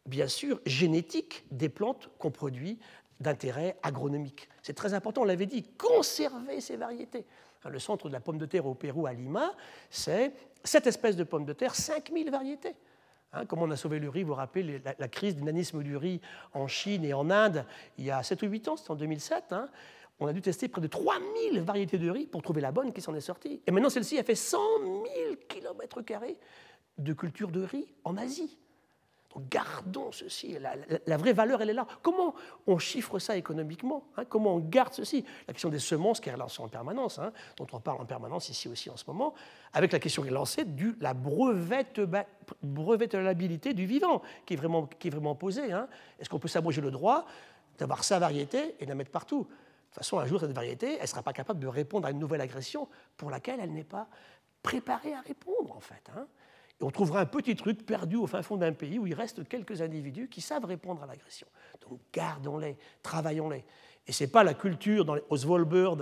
bien sûr, génétique des plantes qu'on produit d'intérêt agronomique. C'est très important, on l'avait dit, conserver ces variétés. Le centre de la pomme de terre au Pérou, à Lima, c'est cette espèce de pomme de terre, 5000 variétés. Hein, comme on a sauvé le riz, vous vous rappelez la, crise du nanisme du riz en Chine et en Inde il y a 7 ou 8 ans, c'était en 2007. Hein. on a dû tester près de 3000 variétés de riz pour trouver la bonne qui s'en est sortie. Et maintenant, celle-ci a fait 100 000 km de culture de riz en Asie gardons ceci. La, vraie valeur, elle est là. Comment on chiffre ça économiquement hein? Comment on garde ceci? La question des semences qui est relancée en permanence, hein, dont on parle en permanence ici aussi en ce moment, avec la question qui est lancée de la brevetabilité du vivant, qui est vraiment, qui est vraiment posée. Hein. Est-ce qu'on peut s'abroger le droit d'avoir sa variété et de la mettre partout? De toute façon, un jour, cette variété, elle ne sera pas capable de répondre à une nouvelle agression pour laquelle elle n'est pas préparée à répondre, en fait on trouvera un petit truc perdu au fin fond d'un pays où il reste quelques individus qui savent répondre à l'agression. Donc gardons-les, travaillons-les. Et ce n'est pas la culture dans les, au Svalbard,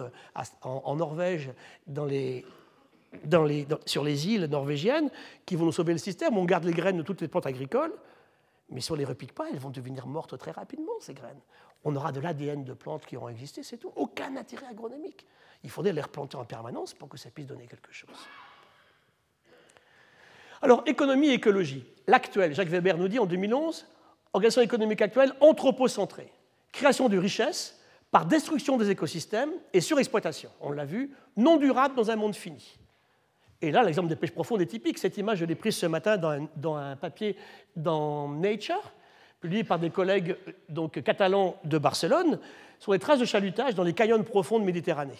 en, Norvège, sur les îles norvégiennes qui vont nous sauver le système. On garde les graines de toutes les plantes agricoles, mais si on ne les repique pas, elles vont devenir mortes très rapidement, ces graines. On aura de l'ADN de plantes qui auront existé, c'est tout. Aucun intérêt agronomique. Il faudrait les replanter en permanence pour que ça puisse donner quelque chose. Alors, économie et écologie. L'actuel, Jacques Weber nous dit en 2011, organisation économique actuelle anthropocentrée. Création de richesses par destruction des écosystèmes et surexploitation. On l'a vu, non durable dans un monde fini. Et là, l'exemple des pêches profondes est typique. Cette image, je l'ai prise ce matin dans un, papier dans Nature, publié par des collègues donc, catalans de Barcelone, sur les traces de chalutage dans les canyons profonds de Méditerranée.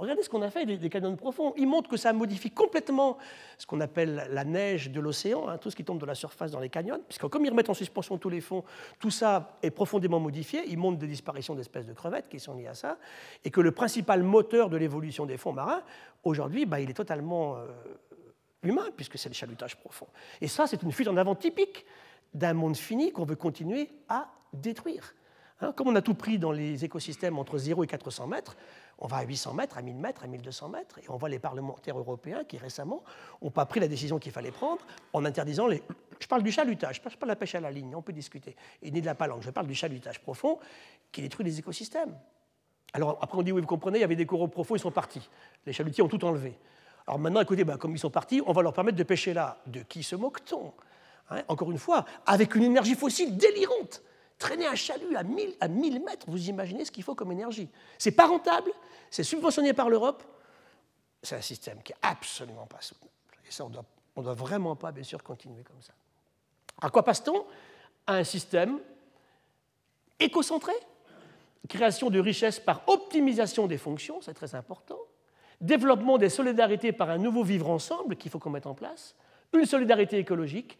Regardez ce qu'on a fait des, canyons profonds. Ils montrent que ça modifie complètement ce qu'on appelle la neige de l'océan, hein, tout ce qui tombe de la surface dans les canyons, puisque comme ils remettent en suspension tous les fonds, tout ça est profondément modifié. Ils montrent des disparitions d'espèces de crevettes qui sont liées à ça, et que le principal moteur de l'évolution des fonds marins, aujourd'hui, bah, il est totalement euh, humain, puisque c'est le chalutage profond. Et ça, c'est une fuite en avant typique d'un monde fini qu'on veut continuer à détruire. Hein, comme on a tout pris dans les écosystèmes entre 0 et 400 mètres, on va à 800 mètres, à 1000 mètres, à 1200 mètres, et on voit les parlementaires européens qui récemment n'ont pas pris la décision qu'il fallait prendre en interdisant les... Je parle du chalutage, je ne parle pas de la pêche à la ligne, on peut discuter, et ni de la palanque, je parle du chalutage profond qui détruit les écosystèmes. Alors après on dit, oui, vous comprenez, il y avait des coraux profonds, ils sont partis. Les chalutiers ont tout enlevé. Alors maintenant, écoutez, ben, comme ils sont partis, on va leur permettre de pêcher là. De qui se moque-t-on hein? Encore une fois, avec une énergie fossile délirante. Traîner un chalut à 1000, à 1000 mètres, vous imaginez ce qu'il faut comme énergie. C'est pas rentable, c'est subventionné par l'Europe. C'est un système qui est absolument pas soutenable. Et ça, on ne doit vraiment pas, bien sûr, continuer comme ça. À quoi passe-t-on? À un système écocentré, création de richesses par optimisation des fonctions, c'est très important, développement des solidarités par un nouveau vivre ensemble qu'il faut qu'on mette en place, une solidarité écologique,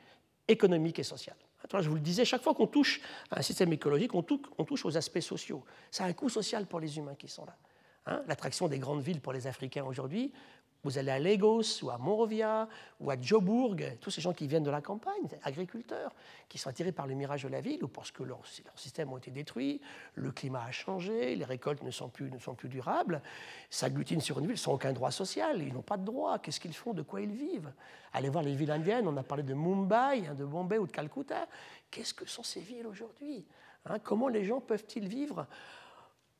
économique et sociale. Je vous le disais, chaque fois qu'on touche à un système écologique, on touche, aux aspects sociaux. Ça a un coût social pour les humains qui sont là. Hein. L'attraction des grandes villes pour les Africains aujourd'hui, vous allez à Lagos ou à Monrovia ou à Joburg, tous ces gens qui viennent de la campagne, agriculteurs, qui sont attirés par le mirage de la ville ou parce que leurs, systèmes ont été détruits, le climat a changé, les récoltes ne sont plus, ne sont plus durables, s'agglutinent sur une ville sans aucun droit social, ils n'ont pas de droit, qu'est-ce qu'ils font, de quoi ils vivent? Allez voir les villes indiennes, on a parlé de Mumbai, hein, de Bombay ou de Calcutta, qu'est-ce que sont ces villes aujourd'hui? Hein, Comment les gens peuvent-ils vivre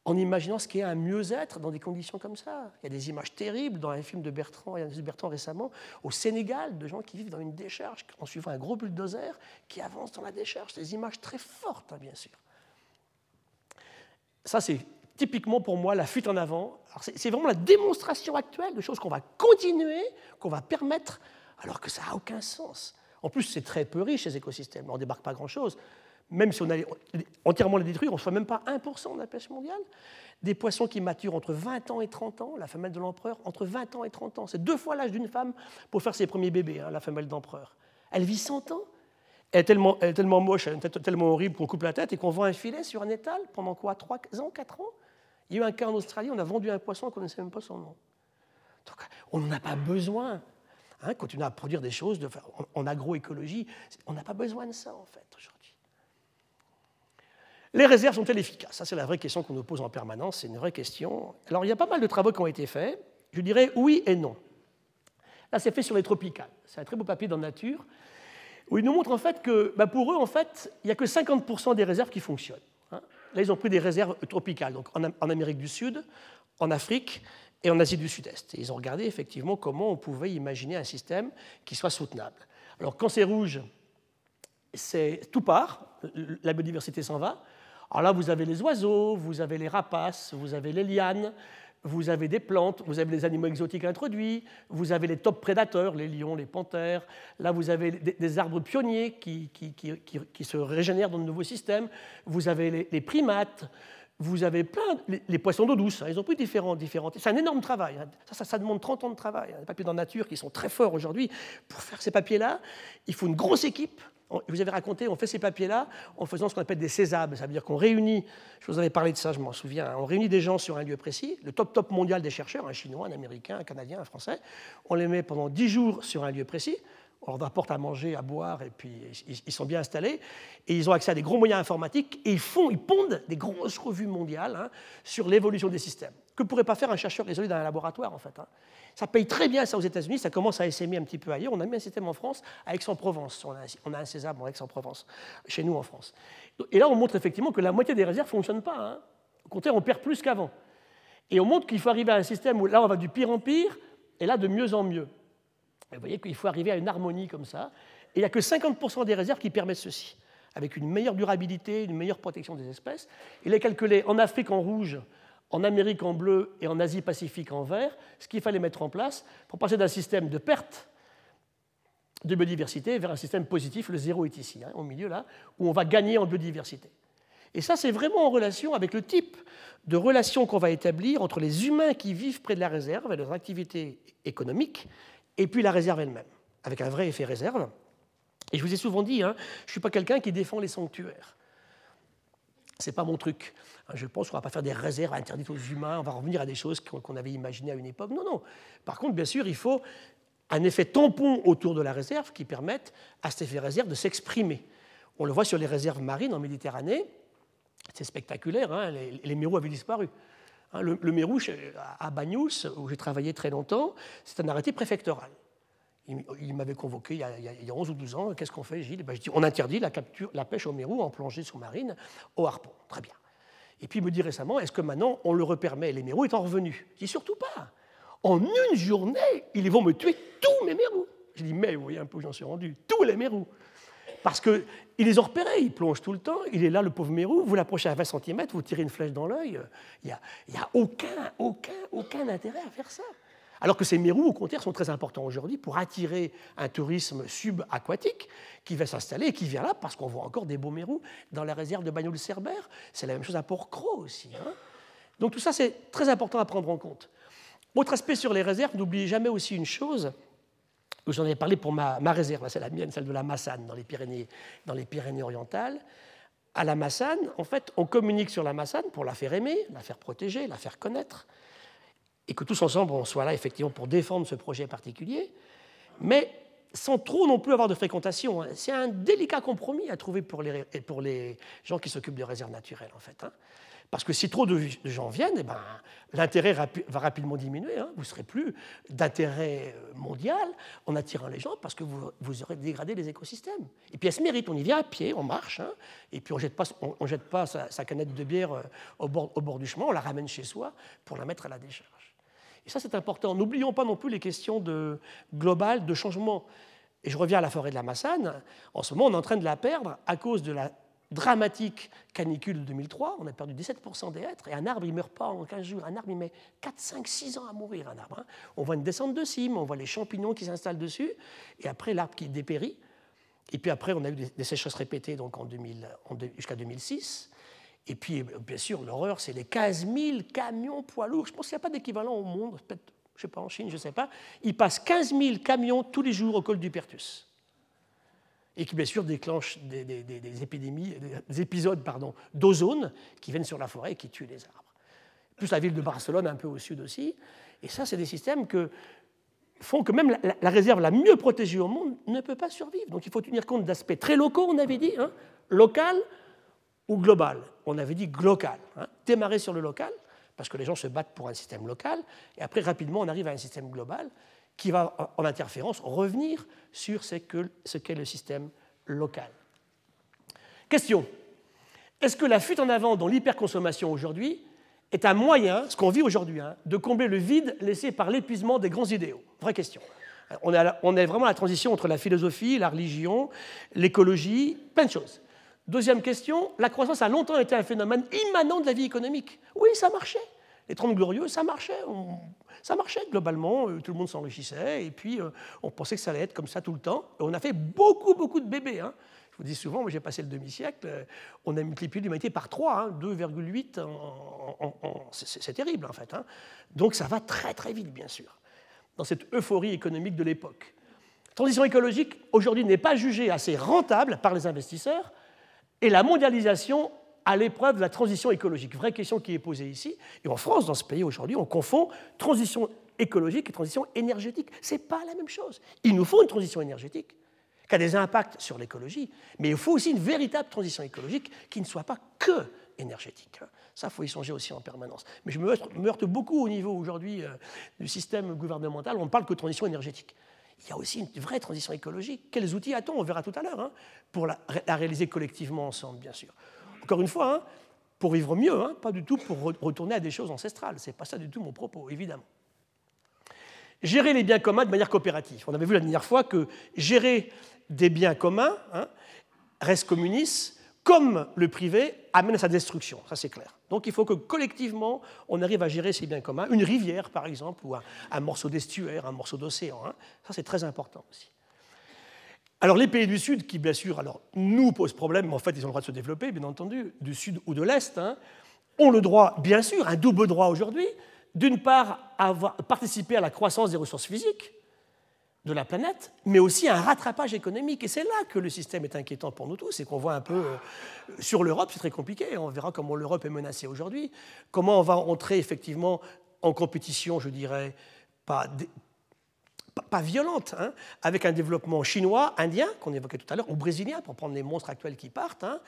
en imaginant ce qu'est un mieux-être dans des conditions comme ça. Il y a des images terribles dans un film de Bertrand, de Bertrand récemment, au Sénégal, de gens qui vivent dans une décharge en suivant un gros bulldozer qui avance dans la décharge. Des images très fortes, hein, bien sûr. Ça, c'est typiquement pour moi la fuite en avant. C'est vraiment la démonstration actuelle de choses qu'on va continuer, qu'on va permettre, alors que ça n'a aucun sens. En plus, c'est très peu riche, ces écosystèmes. On ne débarque pas grand-chose même si on allait entièrement les détruire, on ne ferait même pas 1% de la pêche mondiale. Des poissons qui maturent entre 20 ans et 30 ans, la femelle de l'empereur, entre 20 ans et 30 ans. C'est deux fois l'âge d'une femme pour faire ses premiers bébés, hein, la femelle d'empereur. Elle vit 100 ans. Elle est tellement, elle est tellement moche, elle est tellement horrible qu'on coupe la tête et qu'on vend un filet sur un étal pendant quoi 3 ans, 4 ans? Il y a eu un cas en Australie, on a vendu un poisson, on ne connaissait même pas son nom. Donc, on n'en a pas besoin. Hein, continuer à produire des choses en, en agroécologie, on n'a pas besoin de ça en fait aujourd'hui. Les réserves sont-elles efficaces? Ça, c'est la vraie question qu'on nous pose en permanence, c'est une vraie question. Alors, il y a pas mal de travaux qui ont été faits. Je dirais oui et non. Là, c'est fait sur les tropicales. C'est un très beau papier dans Nature, où ils nous montrent en fait que bah, pour eux, en fait, il n'y a que 50% des réserves qui fonctionnent. Hein. Là, ils ont pris des réserves tropicales, donc en Amérique du Sud, en Afrique et en Asie du Sud-Est. Ils ont regardé effectivement comment on pouvait imaginer un système qui soit soutenable. Alors, quand c'est rouge, tout part, la biodiversité s'en va. Alors là, vous avez les oiseaux, vous avez les rapaces, vous avez les lianes, vous avez des plantes, vous avez les animaux exotiques introduits, vous avez les top prédateurs, les lions, les panthères. Là, vous avez des, arbres pionniers qui, se régénèrent dans de nouveaux systèmes. Vous avez les, primates. Vous avez plein, les, poissons d'eau douce, hein, ils ont pris différents, différents. C'est un énorme travail. Hein. Ça, ça, demande 30 ans de travail. Les papiers dans nature qui sont très forts aujourd'hui. Pour faire ces papiers-là, il faut une grosse équipe vous avez raconté, on fait ces papiers-là en faisant ce qu'on appelle des césables. Ça veut dire qu'on réunit, je vous avais parlé de ça, je m'en souviens, on réunit des gens sur un lieu précis, le top top mondial des chercheurs, un chinois, un américain, un canadien, un français. On les met pendant 10 jours sur un lieu précis. On leur apporte à manger, à boire, et puis ils sont bien installés. Et ils ont accès à des gros moyens informatiques, et ils, font, ils pondent des grosses revues mondiales hein, sur l'évolution des systèmes, que pourrait pas faire un chercheur isolé dans un laboratoire, en fait. Hein. Ça paye très bien ça aux États-Unis, ça commence à essaimer un petit peu ailleurs. On a mis un système en France à Aix-en-Provence. On, on, a un César en Aix-en-Provence, chez nous en France. Et là, on montre effectivement que la moitié des réserves ne fonctionnent pas. Hein. Au contraire, on perd plus qu'avant. Et on montre qu'il faut arriver à un système où là, on va du pire en pire, et là, de mieux en mieux. Vous voyez qu'il faut arriver à une harmonie comme ça. Et il n'y a que 50% des réserves qui permettent ceci, avec une meilleure durabilité, une meilleure protection des espèces. Il est calculé en Afrique en rouge, en Amérique en bleu et en Asie-Pacifique en vert, ce qu'il fallait mettre en place pour passer d'un système de perte de biodiversité vers un système positif. Le zéro est ici, hein, au milieu là, où on va gagner en biodiversité. Et ça, c'est vraiment en relation avec le type de relation qu'on va établir entre les humains qui vivent près de la réserve et leurs activités économiques, et puis la réserve elle-même, avec un vrai effet réserve. Et je vous ai souvent dit, hein, je ne suis pas quelqu'un qui défend les sanctuaires. Ce n'est pas mon truc. Je pense qu'on ne va pas faire des réserves interdites aux humains, on va revenir à des choses qu'on avait imaginées à une époque. Non, non. Par contre, bien sûr, il faut un effet tampon autour de la réserve qui permette à cet effet réserve de s'exprimer. On le voit sur les réserves marines en Méditerranée. C'est spectaculaire, hein, les, mérous avaient disparu. Hein, le, mérou à Bagnous, où j'ai travaillé très longtemps, c'est un arrêté préfectoral. Il, m'avait convoqué il y, a, il 11 ou 12 ans. Qu'est-ce qu'on fait, Gilles? Ben, je dis, On interdit la, capture, la pêche au mérou en plongée sous-marine au harpon. Très bien. Et puis il me dit récemment Est-ce que maintenant on le repermet? Les mérous étant revenus Je dis Surtout pas. En une journée, ils vont me tuer tous mes mérous. Je dis Mais vous voyez un peu où j'en suis rendu. Tous les mérous. Parce qu'il les a repérés, il plonge tout le temps, il est là, le pauvre mérou, vous l'approchez à 20 cm, vous tirez une flèche dans l'œil, il n'y a, a, aucun, aucun, aucun intérêt à faire ça. Alors que ces mérous, au contraire, sont très importants aujourd'hui pour attirer un tourisme subaquatique qui va s'installer et qui vient là parce qu'on voit encore des beaux mérous dans la réserve de Bagnols-Cerbère. C'est la même chose à Port-Cros aussi. Hein. Donc tout ça, c'est très important à prendre en compte. Autre aspect sur les réserves, n'oubliez jamais aussi une chose, j'en ai parlé pour ma, réserve, c'est la mienne, celle de la Massane, dans les Pyrénées, dans les Pyrénées orientales. À la Massane, en fait, on communique sur la Massane pour la faire aimer, la faire protéger, la faire connaître, et que tous ensemble, on soit là effectivement pour défendre ce projet particulier, mais sans trop non plus avoir de fréquentation. Hein. C'est un délicat compromis à trouver pour les, pour les gens qui s'occupent de réserves naturelles, en fait. Parce que si trop de gens viennent, eh ben, l'intérêt va rapidement diminuer. Hein. Vous ne serez plus d'intérêt euh, mondial en attirant les gens parce que vous, aurez dégradé les écosystèmes. Et puis elle se mérite. On y vient à pied, on marche, hein, et puis on ne jette pas, on, sa, canette de bière euh, au bord, au bord du chemin, on la ramène chez soi pour la mettre à la décharge. Et ça, c'est important. N'oublions pas non plus les questions de, globales de changement. Et je reviens à la forêt de la Massane. En ce moment, on est en train de la perdre à cause de la dramatique canicule de 2003, on a perdu 17% des êtres, et un arbre, il ne meurt pas en 15 jours. Un arbre, il met 4, 5, 6 ans à mourir, un arbre. Hein. On voit une descente de cime, on voit les champignons qui s'installent dessus, et après, l'arbre qui dépérit. Et puis après, on a eu des, sécheresses répétées donc en jusqu'à 2006. Et puis, bien sûr, l'horreur, c'est les 15 000 camions poids lourds. Je pense qu'il n'y a pas d'équivalent au monde, je ne sais pas, en Chine, je ne sais pas. Ils passent 15 000 camions tous les jours au col du Pertus et qui bien sûr déclenche des, épidémies, des épisodes d'ozone qui viennent sur la forêt et qui tuent les arbres. Plus la ville de Barcelone, un peu au sud aussi. Et ça, c'est des systèmes que font que même la, réserve la mieux protégée au monde ne peut pas survivre. Donc il faut tenir compte d'aspects très locaux, on avait dit, hein, local ou global. On avait dit local. Hein, démarrer sur le local, parce que les gens se battent pour un système local, et après rapidement on arrive à un système global qui va en interférence revenir sur ce qu'est le système local. Question. Est-ce que la fuite en avant dans l'hyperconsommation aujourd'hui est un moyen, ce qu'on vit aujourd'hui, hein, de combler le vide laissé par l'épuisement des grands idéaux? Vraie question. On est, on est vraiment à la transition entre la philosophie, la religion, l'écologie, plein de choses. Deuxième question, la croissance a longtemps été un phénomène immanent de la vie économique. Oui, ça marchait. Les Trente Glorieux, ça marchait. Ça marchait globalement, euh, tout le monde s'enrichissait, et puis euh, on pensait que ça allait être comme ça tout le temps. Et on a fait beaucoup, beaucoup de bébés. Hein. Je vous dis souvent, moi j'ai passé le demi-siècle, euh, on a multiplié l'humanité par 3, 2,8, hein, c'est terrible en fait. Hein. Donc ça va très très vite, bien sûr, dans cette euphorie économique de l'époque. Transition écologique, aujourd'hui, n'est pas jugée assez rentable par les investisseurs, et la mondialisation à l'épreuve de la transition écologique. Vraie question qui est posée ici. Et en France, dans ce pays aujourd'hui, on confond transition écologique et transition énergétique. Ce n'est pas la même chose. Il nous faut une transition énergétique qui a des impacts sur l'écologie, mais il faut aussi une véritable transition écologique qui ne soit pas que énergétique. Ça, il faut y songer aussi en permanence. Mais je me heurte beaucoup au niveau aujourd'hui euh, du système gouvernemental, on ne parle que de transition énergétique. Il y a aussi une vraie transition écologique. Quels outils a-t-on? On verra tout à l'heure, hein, pour la, réaliser collectivement ensemble, bien sûr. Encore une fois, hein, pour vivre mieux, hein, pas du tout pour retourner à des choses ancestrales. Ce n'est pas ça du tout mon propos, évidemment. Gérer les biens communs de manière coopérative. On avait vu la dernière fois que gérer des biens communs, reste communiste, comme le privé, amène à sa destruction, ça c'est clair. Donc il faut que collectivement, on arrive à gérer ces biens communs, une rivière par exemple, ou un, morceau d'estuaire, un morceau d'océan, hein. ça c'est très important aussi. Alors les pays du Sud, qui bien sûr alors, nous posent problème, mais en fait ils ont le droit de se développer, bien entendu, du Sud ou de l'Est, hein, ont le droit, bien sûr, un double droit aujourd'hui, d'une part à participer à la croissance des ressources physiques, de la planète, mais aussi un rattrapage économique. Et c'est là que le système est inquiétant pour nous tous, c'est qu'on voit un peu euh, sur l'Europe, c'est très compliqué. On verra comment l'Europe est menacée aujourd'hui, comment on va entrer effectivement en compétition, je dirais, pas, pas violente, hein, avec un développement chinois, indien, qu'on évoquait tout à l'heure, ou brésilien, pour prendre les monstres actuels qui partent. Hein.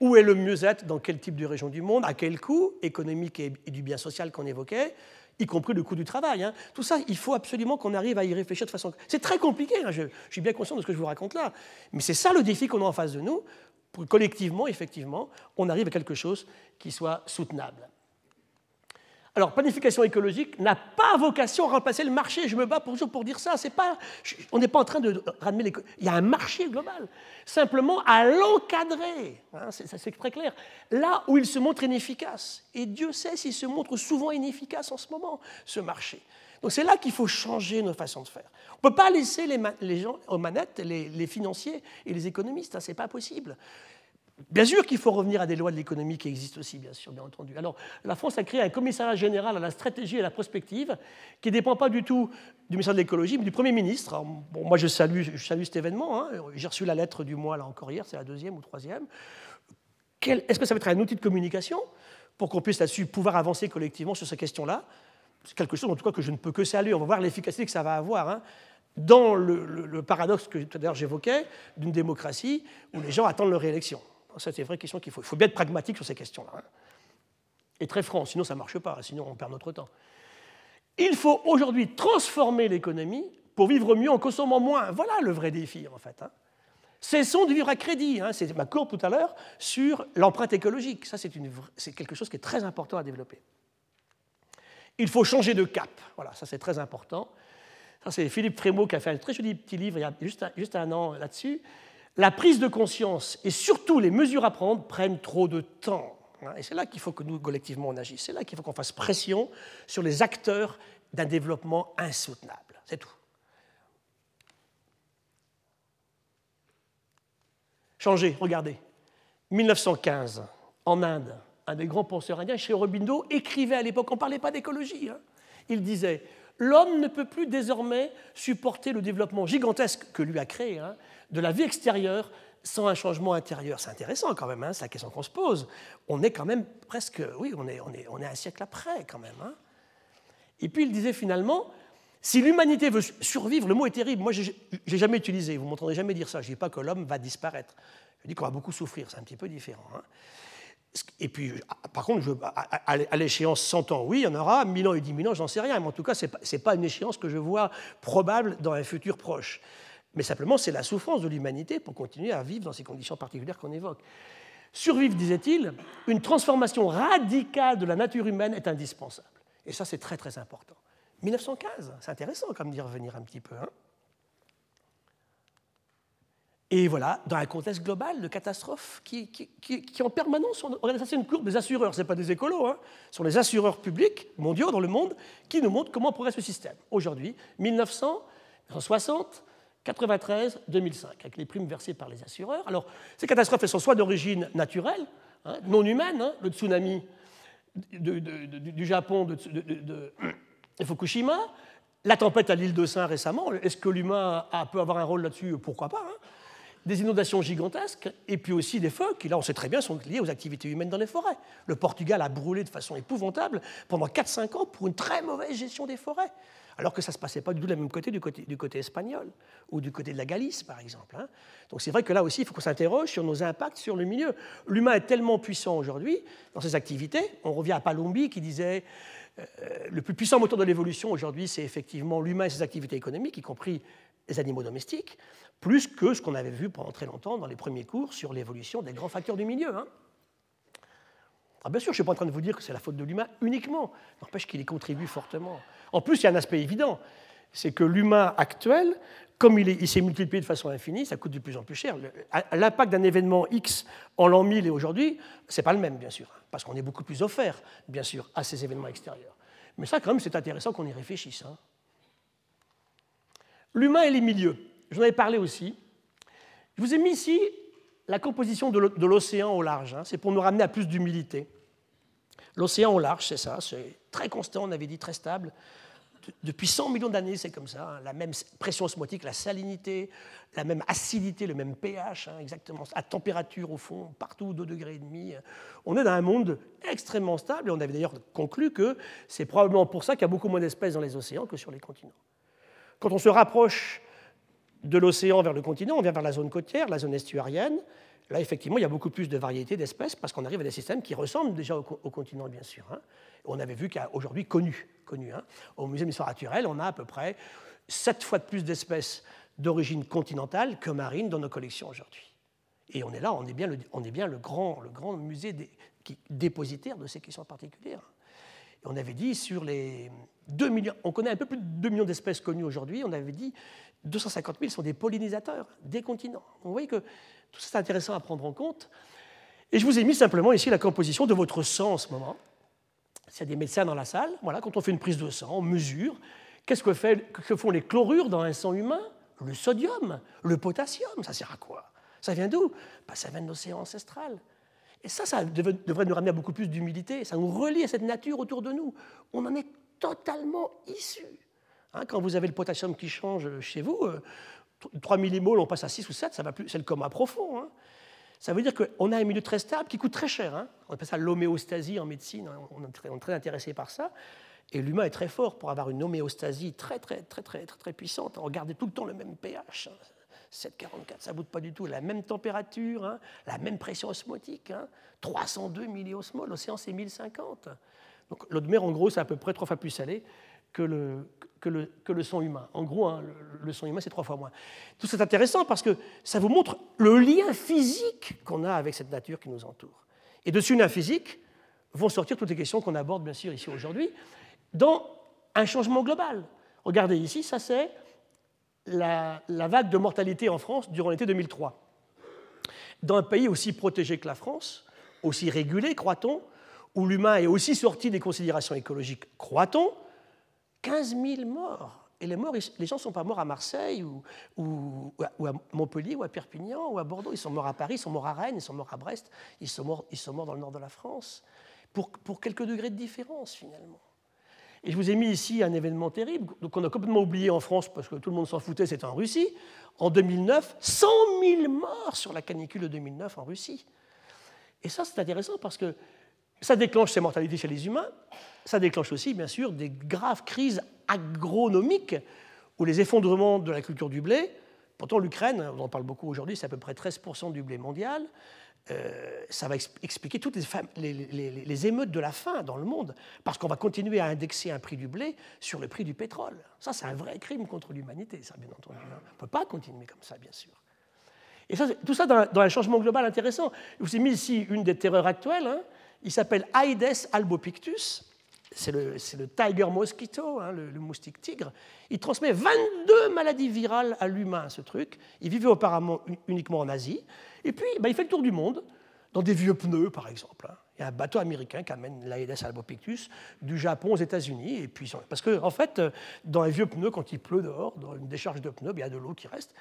Où est le mieux-être, dans quel type de région du monde, à quel coût économique et du bien social qu'on évoquait y compris le coût du travail. Hein. Tout ça, il faut absolument qu'on arrive à y réfléchir de façon... C'est très compliqué, hein, je, suis bien conscient de ce que je vous raconte là, mais c'est ça le défi qu'on a en face de nous, pour que collectivement, effectivement, on arrive à quelque chose qui soit soutenable. Alors, planification écologique n'a pas vocation à remplacer le marché. Je me bats pour dire ça. On n'est pas en train de ramener les. Il y a un marché global. Simplement à l'encadrer. Hein, c'est très clair. Là où il se montre inefficace. Et Dieu sait s'il se montre souvent inefficace en ce moment, ce marché. Donc c'est là qu'il faut changer nos façons de faire. On ne peut pas laisser les, gens aux manettes, les, financiers et les économistes. Hein, Ce n'est pas possible. Bien sûr qu'il faut revenir à des lois de l'économie qui existent aussi, bien sûr, bien entendu. Alors, la France a créé un commissariat général à la stratégie et à la prospective qui ne dépend pas du tout du ministère de l'écologie, mais du Premier ministre. bon, moi, je salue, je salue cet événement. Hein. J'ai reçu la lettre du mois, là encore hier, c'est la deuxième ou troisième. Est-ce que ça va être un outil de communication pour qu'on puisse là-dessus pouvoir avancer collectivement sur ces questions-là? C'est quelque chose, en tout cas, que je ne peux que saluer. On va voir l'efficacité que ça va avoir. Hein, dans le, paradoxe que tout à l'heure j'évoquais d'une démocratie où les gens attendent leur réélection. Ça, c'est une question qu'il faut. Il faut bien être pragmatique sur ces questions-là. Hein. Et très franc, sinon ça ne marche pas, sinon on perd notre temps. Il faut aujourd'hui transformer l'économie pour vivre mieux en consommant moins. Voilà le vrai défi, en fait. Hein. Cessons de vivre à crédit. Hein. C'est ma courbe tout à l'heure sur l'empreinte écologique. Ça, c'est quelque chose qui est très important à développer. Il faut changer de cap. Voilà, ça c'est très important. Ça, c'est Philippe Frémaux qui a fait un très joli petit livre il y a juste un an là-dessus la prise de conscience et surtout les mesures à prendre prennent trop de temps. Hein, et c'est là qu'il faut que nous, collectivement, on agisse. C'est là qu'il faut qu'on fasse pression sur les acteurs d'un développement insoutenable. C'est tout. Changer, regardez. 1915, en Inde, un des grands penseurs indiens, chez Aurobindo, écrivait à l'époque, on ne parlait pas d'écologie, hein. il disait L'homme ne peut plus désormais supporter le développement gigantesque que lui a créé hein, de la vie extérieure sans un changement intérieur. C'est intéressant quand même, hein, c'est la question qu'on se pose. On est quand même presque, oui, on est, on est, on est un siècle après quand même. Hein. Et puis il disait finalement, si l'humanité veut survivre, le mot est terrible, moi je n'ai jamais utilisé, vous ne m'entendrez jamais dire ça, je ne dis pas que l'homme va disparaître, je dis qu'on va beaucoup souffrir, c'est un petit peu différent. Hein. Et puis, par contre, je, à, l'échéance 100 ans, oui, il y en aura, 1000 ans et 10 000 ans, j'en sais rien, mais en tout cas, ce n'est pas, une échéance que je vois probable dans un futur proche mais simplement c'est la souffrance de l'humanité pour continuer à vivre dans ces conditions particulières qu'on évoque. Survivre, disait-il, une transformation radicale de la nature humaine est indispensable. Et ça, c'est très très important. 1915, c'est intéressant comme d'y revenir un petit peu. Hein et voilà, dans un contexte global de catastrophe qui, en permanence, c'est une courbe des assureurs, ce n'est pas des écolos, hein, ce sont les assureurs publics mondiaux dans le monde qui nous montrent comment progresse le système. Aujourd'hui, 1960, 93-2005, avec les primes versées par les assureurs. Alors, ces catastrophes, elles sont soit d'origine naturelle, hein, non humaine, hein, le tsunami du Japon de, Fukushima, la tempête à l'île de Saint récemment, est-ce que l'humain peut avoir un rôle là-dessus? Pourquoi pas hein? Des inondations gigantesques, et puis aussi des feux qui, là, on sait très bien, sont liés aux activités humaines dans les forêts. Le Portugal a brûlé de façon épouvantable pendant 4-5 ans pour une très mauvaise gestion des forêts, alors que ça ne se passait pas du tout de la même côté du, côté du côté espagnol ou du côté de la Galice, par exemple. Hein. Donc c'est vrai que là aussi, il faut qu'on s'interroge sur nos impacts sur le milieu. L'humain est tellement puissant aujourd'hui dans ses activités. On revient à Palombi qui disait euh, le plus puissant moteur de l'évolution aujourd'hui, c'est effectivement l'humain et ses activités économiques, y compris animaux domestiques, plus que ce qu'on avait vu pendant très longtemps dans les premiers cours sur l'évolution des grands facteurs du milieu. Hein. Ah, bien sûr, je ne suis pas en train de vous dire que c'est la faute de l'humain uniquement, n'empêche qu'il y contribue fortement. En plus, il y a un aspect évident, c'est que l'humain actuel, comme il s'est multiplié de façon infinie, ça coûte de plus en plus cher. L'impact d'un événement X en l'an 1000 et aujourd'hui, ce n'est pas le même, bien sûr, parce qu'on est beaucoup plus offert, bien sûr, à ces événements extérieurs. Mais ça, quand même, c'est intéressant qu'on y réfléchisse. Hein. L'humain et les milieux. J'en avais parlé aussi. Je vous ai mis ici la composition de l'océan au large. Hein. C'est pour nous ramener à plus d'humilité. L'océan au large, c'est ça, c'est très constant, on avait dit très stable. Depuis 100 millions d'années, c'est comme ça. Hein. La même pression osmotique, la salinité, la même acidité, le même pH, hein, exactement. À température, au fond, partout, 2 degrés et demi. On est dans un monde extrêmement stable et on avait d'ailleurs conclu que c'est probablement pour ça qu'il y a beaucoup moins d'espèces dans les océans que sur les continents. Quand on se rapproche de l'océan vers le continent, on vient vers la zone côtière, la zone estuarienne. Là, effectivement, il y a beaucoup plus de variétés d'espèces parce qu'on arrive à des systèmes qui ressemblent déjà au, continent, bien sûr. Hein. On avait vu qu'aujourd'hui, connu, connu hein. au Musée d'histoire naturelle, on a à peu près sept fois de plus d'espèces d'origine continentale que marine dans nos collections aujourd'hui. Et on est là, on est bien le, grand, musée dépositaire de ces questions particulières. On avait dit sur les 2 millions, on connaît un peu plus de 2 millions d'espèces connues aujourd'hui, on avait dit 250 000 sont des pollinisateurs des continents. vous voyez que tout ça c'est intéressant à prendre en compte. Et je vous ai mis simplement ici la composition de votre sang en ce moment. S'il y a des médecins dans la salle, voilà, quand on fait une prise de sang, on mesure. Qu'est-ce que, font les chlorures dans un sang humain? Le sodium, le potassium, ça sert à quoi? Ça vient d'où? Bah, Ça vient de l'océan ancestral. Et ça, ça devrait nous ramener à beaucoup plus d'humilité. Ça nous relie à cette nature autour de nous. On en est totalement issu. Hein, quand vous avez le potassium qui change chez vous, 3 euh, millimoles, on passe à 6 ou 7, ça va plus, c'est le coma profond. Hein. Ça veut dire qu'on a un milieu très stable qui coûte très cher. Hein. On appelle ça l'homéostasie en médecine, on est, très, on est très intéressé par ça. Et l'humain est très fort pour avoir une homéostasie très, très, très, très, très, très puissante. Regardez tout le temps le même pH. 7,44, ça ne bouge pas du tout. La même température, la même pression osmotique. 302 milliosmoles, l'océan c'est 1050. Donc l'eau de mer, en gros, c'est à peu près trois fois plus salé que le, que le, que le sang humain. En gros, hein, le, sang humain, c'est trois fois moins. Tout ça est intéressant parce que ça vous montre le lien physique qu'on a avec cette nature qui nous entoure. Et de ce lien physique vont sortir toutes les questions qu'on aborde, bien sûr, ici aujourd'hui, dans un changement global. Regardez ici, ça c'est la, vague de mortalité en France durant l'été 2003. Dans un pays aussi protégé que la France, aussi régulé, croit-on, où l'humain est aussi sorti des considérations écologiques, croit-on, 15 000 morts. Et les morts, les gens ne sont pas morts à Marseille ou, à Montpellier ou à Perpignan ou à Bordeaux. Ils sont morts à Paris, ils sont morts à Rennes, ils sont morts à Brest, ils sont morts, ils sont morts dans le nord de la France, pour quelques degrés de différence finalement. Et je vous ai mis ici un événement terrible qu'on a complètement oublié en France parce que tout le monde s'en foutait, c'était en Russie. En 2009, 100 000 morts sur la canicule de 2009 en Russie. Et ça, c'est intéressant parce que ça déclenche ces mortalités chez les humains, ça déclenche aussi, bien sûr, des graves crises agronomiques ou les effondrements de la culture du blé. Pourtant, l'Ukraine, on en parle beaucoup aujourd'hui, c'est à peu près 13% du blé mondial. Euh, ça va expliquer toutes les, émeutes de la faim dans le monde, parce qu'on va continuer à indexer un prix du blé sur le prix du pétrole. Ça, c'est un vrai crime contre l'humanité, ça, bien entendu. Hein. On ne peut pas continuer comme ça, bien sûr. Et tout ça dans, un changement global intéressant. Vous ai mis ici une des terreurs actuelles. Hein. Il s'appelle Aedes albopictus. C'est le, tiger mosquito, hein, le, moustique tigre. Il transmet 22 maladies virales à l'humain, ce truc. Il vivait auparavant uniquement en Asie. Et puis, bah, il fait le tour du monde, dans des vieux pneus, par exemple. Hein. Il y a un bateau américain qui amène l'Aedes albopictus du Japon aux États-Unis. Et puis, parce qu'en en fait, dans les vieux pneus, quand il pleut dehors, dans une décharge de pneus, il y a de l'eau qui reste.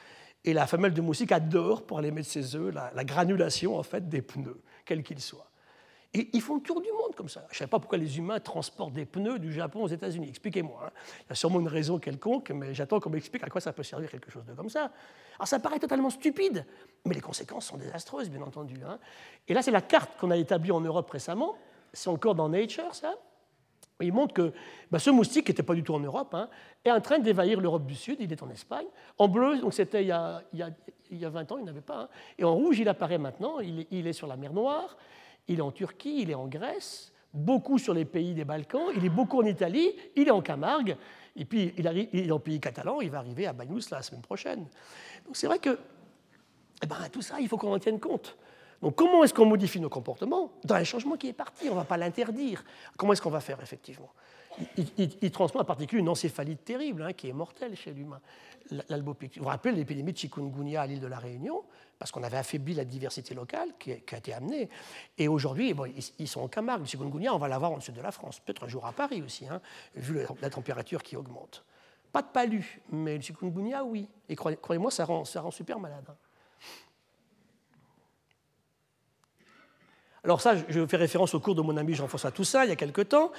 Et la femelle de moustique adore, pour aller mettre ses œufs, la, la granulation en fait, des pneus, quels qu'ils soient. Et ils font le tour du monde comme ça. Je ne sais pas pourquoi les humains transportent des pneus du Japon aux États-Unis. Expliquez-moi. Hein. Il y a sûrement une raison quelconque, mais j'attends qu'on m'explique à quoi ça peut servir quelque chose de comme ça. Alors ça paraît totalement stupide, mais les conséquences sont désastreuses, bien entendu. Hein. Et là, c'est la carte qu'on a établie en Europe récemment. C'est encore dans Nature, ça. Il montre que bah, ce moustique, qui n'était pas du tout en Europe, hein, est en train d'évahir l'Europe du Sud. Il est en Espagne. En bleu, donc c'était il, y a 20 ans, il n'y avait pas. Et en rouge, il apparaît maintenant. Il, est sur la mer Noire, il est en Turquie, il est en Grèce, beaucoup sur les pays des Balkans, il est beaucoup en Italie, il est en Camargue. Et puis, il, est en pays catalan, il va arriver à Bagnous la semaine prochaine. Donc c'est vrai que eh ben, tout ça, il faut qu'on en tienne compte. Donc comment est-ce qu'on modifie nos comportements Dans un changement qui est parti, on ne va pas l'interdire. Comment est-ce qu'on va faire effectivement? Il, transmet en particulier une encéphalite terrible hein, qui est mortelle chez l'humain. L'albopictus. Vous vous rappelez l'épidémie de chikungunya à l'île de la Réunion? Parce qu'on avait affaibli la diversité locale qui, a été amenée. Et aujourd'hui, ils, sont en Camargue. Le chikungunya, on va l'avoir en sud de la France. Peut-être un jour à Paris aussi, hein, vu la, température qui augmente. Pas de palu, mais le chikungunya, oui. Et croyez-moi, ça rend, ça rend super malade. Hein. Alors ça, je fais référence au cours de mon ami Jean-François Toussaint il y a quelque temps.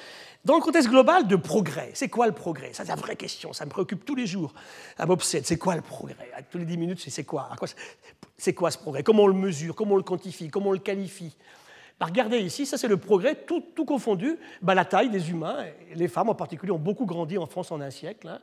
Dans le contexte global de progrès, c'est quoi le progrès? Ça, c'est la vraie question, ça me préoccupe tous les jours, ça m'obsède. C'est quoi le progrès? Tous les 10 minutes, c'est quoi? C'est quoi ce progrès? Comment on le mesure? Comment on le quantifie? Comment on le qualifie? Bah, Regardez ici, ça c'est le progrès, tout, confondu. Bah, la taille des humains, les femmes en particulier, ont beaucoup grandi en France en un siècle. Hein.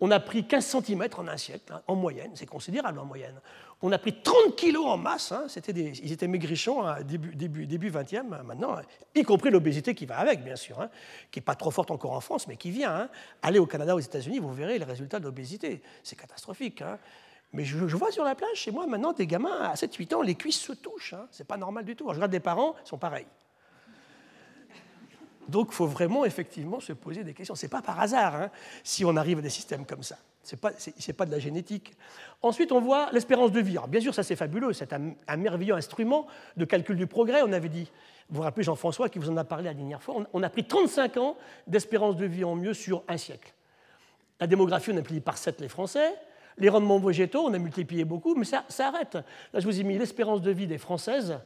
On a pris 15 cm en un siècle, hein, en moyenne, c'est considérable en moyenne. On a pris 30 kg en masse, hein, des, ils étaient maigrichons à début, début, début 20e, maintenant, y compris l'obésité qui va avec, bien sûr, hein, qui n'est pas trop forte encore en France, mais qui vient. Allez au Canada, aux États-Unis, vous verrez les résultats de l'obésité. C'est catastrophique. Mais je, vois sur la plage chez moi maintenant des gamins à 7-8 ans, les cuisses se touchent. C'est pas normal du tout. je regarde des parents, ils sont pareils. Donc il faut vraiment effectivement se poser des questions. Ce n'est pas par hasard hein, si on arrive à des systèmes comme ça. Ce n'est pas, pas, de la génétique. Ensuite, on voit l'espérance de vie. bien sûr, ça c'est fabuleux, c'est un, merveilleux instrument de calcul du progrès. On avait dit, vous vous rappelez Jean-François qui vous en a parlé la dernière fois, on, a pris 35 ans d'espérance de vie en mieux sur un siècle. La démographie, on a multiplié par 7 les Français. Les rendements végétaux, on a multiplié beaucoup, mais ça, ça arrête. Là, je vous ai mis l'espérance de vie des Françaises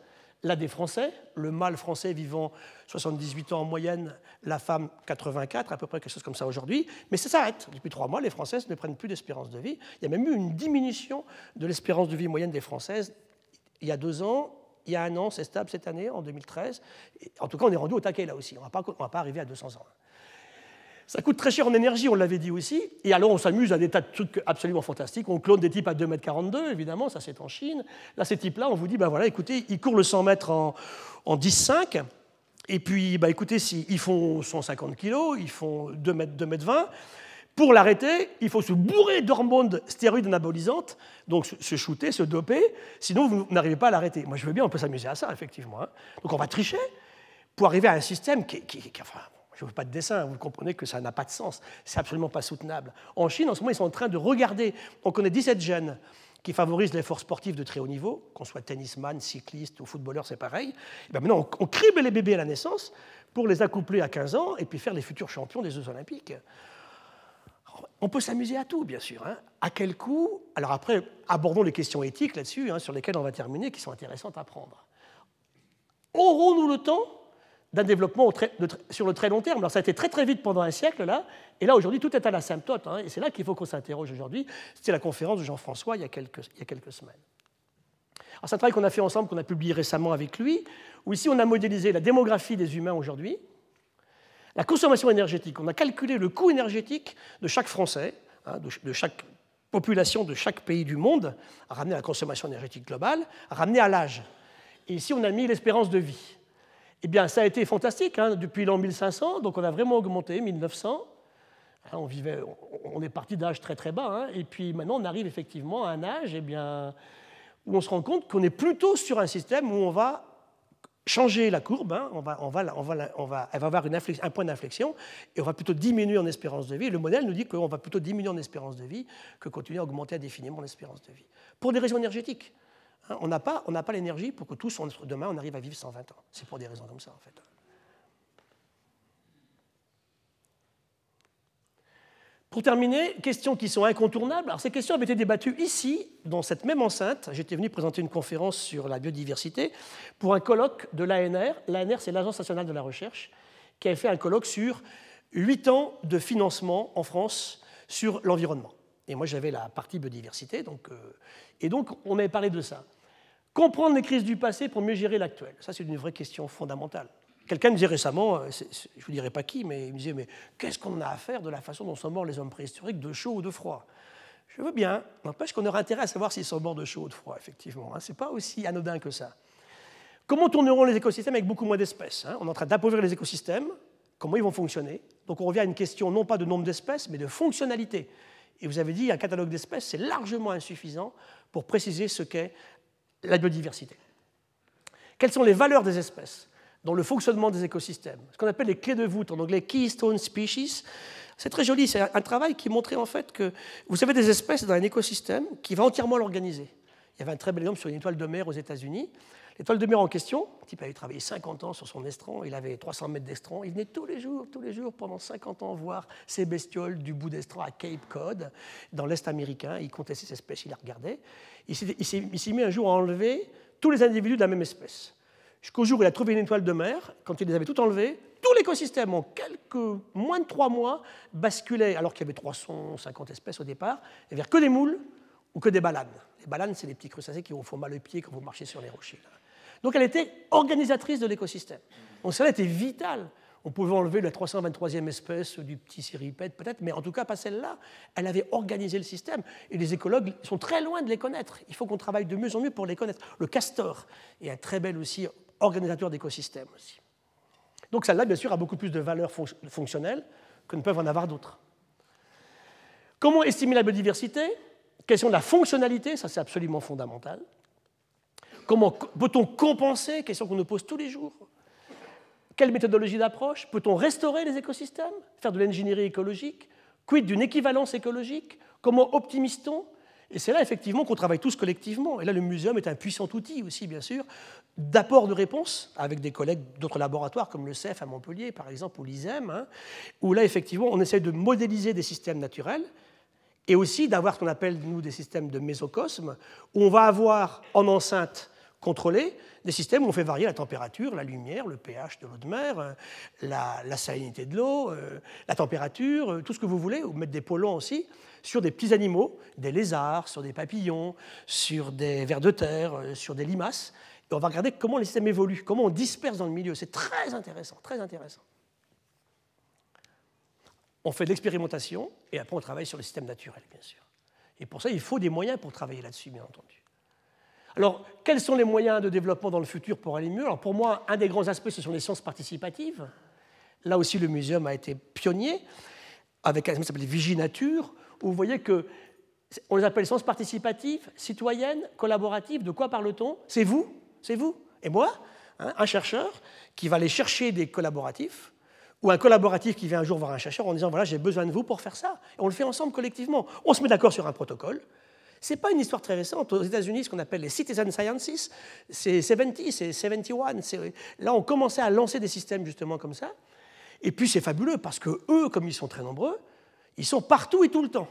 la des Français, le mâle français vivant 78 ans en moyenne, la femme 84, à peu près quelque chose comme ça aujourd'hui, mais ça s'arrête. Depuis trois mois, les Françaises ne prennent plus d'espérance de vie. Il y a même eu une diminution de l'espérance de vie moyenne des Françaises il y a deux ans. Il y a un an, c'est stable cette année, en 2013. En tout cas, on est rendu au taquet là aussi. On ne va pas arriver à 200 ans. Ça coûte très cher en énergie, on l'avait dit aussi. Et alors, on s'amuse à des tas de trucs absolument fantastiques. On clone des types à 2,42 m, évidemment, ça c'est en Chine. Là, ces types-là, on vous dit, ben voilà, écoutez, ils courent le 100 mètres en, en 10,5. Et puis, bah, écoutez, si, ils font 150 kg, ils font 2 mètres, 2 mètres 20. Pour l'arrêter, il faut se bourrer d'hormones stéroïdes anabolisantes, donc se shooter, se doper, sinon vous n'arrivez pas à l'arrêter. Moi, je veux bien, on peut s'amuser à ça, effectivement. Hein. Donc, on va tricher pour arriver à un système qui, qui, qui enfin, je ne veux pas de dessin, vous comprenez que ça n'a pas de sens. C'est absolument pas soutenable. En Chine, en ce moment, ils sont en train de regarder. On connaît 17 gènes qui favorisent l'effort sportif de très haut niveau, qu'on soit tennisman, cycliste ou footballeur, c'est pareil. Et bien maintenant, on, crible les bébés à la naissance pour les accoupler à 15 ans et puis faire les futurs champions des Jeux Olympiques. On peut s'amuser à tout, bien sûr. Hein. À quel coût? Alors après, abordons les questions éthiques là-dessus, hein, sur lesquelles on va terminer, qui sont intéressantes à prendre. Aurons-nous le temps? D'un développement sur le très long terme. Alors ça a été très très vite pendant un siècle là, et là aujourd'hui tout est à l'asymptote, hein, et c'est là qu'il faut qu'on s'interroge aujourd'hui. C'était la conférence de Jean-François il, y a quelques, il y a quelques semaines. Alors c'est un travail qu'on a fait ensemble, qu'on a publié récemment avec lui, où ici on a modélisé la démographie des humains aujourd'hui, la consommation énergétique. On a calculé le coût énergétique de chaque Français, hein, de, chaque population de chaque pays du monde, ramené à la consommation énergétique globale, ramené à l'âge. Et ici on a mis l'espérance de vie. Eh bien, ça a été fantastique hein, depuis l'an 1500, donc on a vraiment augmenté, 1900. Hein, on, vivait, on est parti d'âge très très bas, hein, et puis maintenant on arrive effectivement à un âge eh bien, où on se rend compte qu'on est plutôt sur un système où on va changer la courbe, on va, on va, on va, elle va avoir un point d'inflexion, et on va plutôt diminuer en espérance de vie. Le modèle nous dit qu'on va plutôt diminuer en espérance de vie que continuer à augmenter indéfiniment l'espérance de vie, pour des raisons énergétiques. On n'a pas, l'énergie pour que tous, demain, on arrive à vivre 120 ans. C'est pour des raisons comme ça, en fait. Pour terminer, questions qui sont incontournables. Alors, ces questions avaient été débattues ici, dans cette même enceinte. J'étais venu présenter une conférence sur la biodiversité pour un colloque de l'ANR. L'ANR, c'est l'Agence nationale de la recherche, qui avait fait un colloque sur huit ans de financement en France sur l'environnement. Et moi, j'avais la partie biodiversité. Euh, et donc, on avait parlé de ça. Comprendre les crises du passé pour mieux gérer l'actuel. Ça, c'est une vraie question fondamentale. Quelqu'un me disait récemment, euh, je ne vous dirai pas qui, mais il me disait, mais qu'est-ce qu'on a à faire de la façon dont sont morts les hommes préhistoriques, de chaud ou de froid? Je veux bien, n'empêche qu'on aurait intérêt à savoir s'ils sont morts de chaud ou de froid, effectivement. Hein. Ce n'est pas aussi anodin que ça. Comment tourneront les écosystèmes avec beaucoup moins d'espèces hein? On est en train d'appauvrir les écosystèmes, comment ils vont fonctionner? Donc on revient à une question non pas de nombre d'espèces, mais de fonctionnalité. Et vous avez dit, un catalogue d'espèces, c'est largement insuffisant pour préciser ce qu'est la biodiversité. Quelles sont les valeurs des espèces dans le fonctionnement des écosystèmes, ce qu'on appelle les clés de voûte, en anglais keystone species. C'est très joli, c'est un travail qui montrait en fait que vous avez des espèces dans un écosystème qui va entièrement l'organiser. Il y avait un très bel exemple sur une étoile de mer aux États-Unis. L'étoile de mer en question, le type avait travaillé 50 ans sur son estran, il avait 300 mètres d'estran, il venait tous les jours, tous les jours, pendant 50 ans, voir ces bestioles du bout d'estran à Cape Cod, dans l'Est américain. Il comptait ces espèces, il les regardait. Il s'est mis un jour à enlever tous les individus de la même espèce. Jusqu'au jour où il a trouvé une étoile de mer, quand il les avait toutes enlevées, tout l'écosystème, en quelques moins de trois mois, basculait, alors qu'il y avait 350 espèces au départ, vers que des moules ou que des balanes. Les balanes, c'est les petits crustacés qui vous font mal aux pieds quand vous marchez sur les rochers. Donc elle était organisatrice de l'écosystème. Donc cela était vital. On pouvait enlever la 323e espèce du petit cirripède peut-être, mais en tout cas pas celle-là. Elle avait organisé le système. Et les écologues sont très loin de les connaître. Il faut qu'on travaille de mieux en mieux pour les connaître. Le castor est un très bel aussi organisateur d'écosystèmes aussi. Donc celle-là, bien sûr, a beaucoup plus de valeur fonctionnelle que ne peuvent en avoir d'autres. Comment estimer la biodiversité? Question de la fonctionnalité, ça c'est absolument fondamental. Comment peut-on compenser Question qu'on nous pose tous les jours? Quelle méthodologie d'approche? Peut-on restaurer les écosystèmes? Faire de l'ingénierie écologique? Quid d'une équivalence écologique? Comment optimise-t-on? Et c'est là effectivement qu'on travaille tous collectivement. Et là, le muséum est un puissant outil aussi, bien sûr, d'apport de réponse avec des collègues d'autres laboratoires comme le CEF à Montpellier, par exemple, ou l'ISEM, hein, où là, effectivement, on essaie de modéliser des systèmes naturels et aussi d'avoir ce qu'on appelle, nous, des systèmes de mésocosme, où on va avoir en enceinte contrôlée des systèmes où on fait varier la température, la lumière, le pH de l'eau de mer, euh, la, salinité de l'eau, euh, la température, euh, tout ce que vous voulez, ou mettre des polluants aussi, sur des petits animaux, des lézards, sur des papillons, sur des vers de terre, sur des limaces. Et on va regarder comment les systèmes évoluent, comment on disperse dans le milieu. C'est très intéressant, très intéressant. On fait de l'expérimentation et après on travaille sur les systèmes naturels, bien sûr. Et pour ça, il faut des moyens pour travailler là-dessus, bien entendu. Alors, quels sont les moyens de développement dans le futur pour aller mieux? Alors, pour moi, un des grands aspects, ce sont les sciences participatives. Là aussi, le muséum a été pionnier avec un qui s'appelle Viginature, où vous voyez que on les appelle sciences participatives, citoyennes, collaboratives. De quoi parle-t-on? C'est vous, c'est vous et moi, hein, un chercheur qui va aller chercher des collaboratifs, ou un collaboratif qui vient un jour voir un chercheur en disant voilà j'ai besoin de vous pour faire ça. Et on le fait ensemble collectivement. On se met d'accord sur un protocole. Ce n'est pas une histoire très récente. Aux États-Unis, ce qu'on appelle les citizen sciences, c'est 70, c'est 71. Là, on commençait à lancer des systèmes justement comme ça. Et puis c'est fabuleux parce que eux, comme ils sont très nombreux, ils sont partout et tout le temps,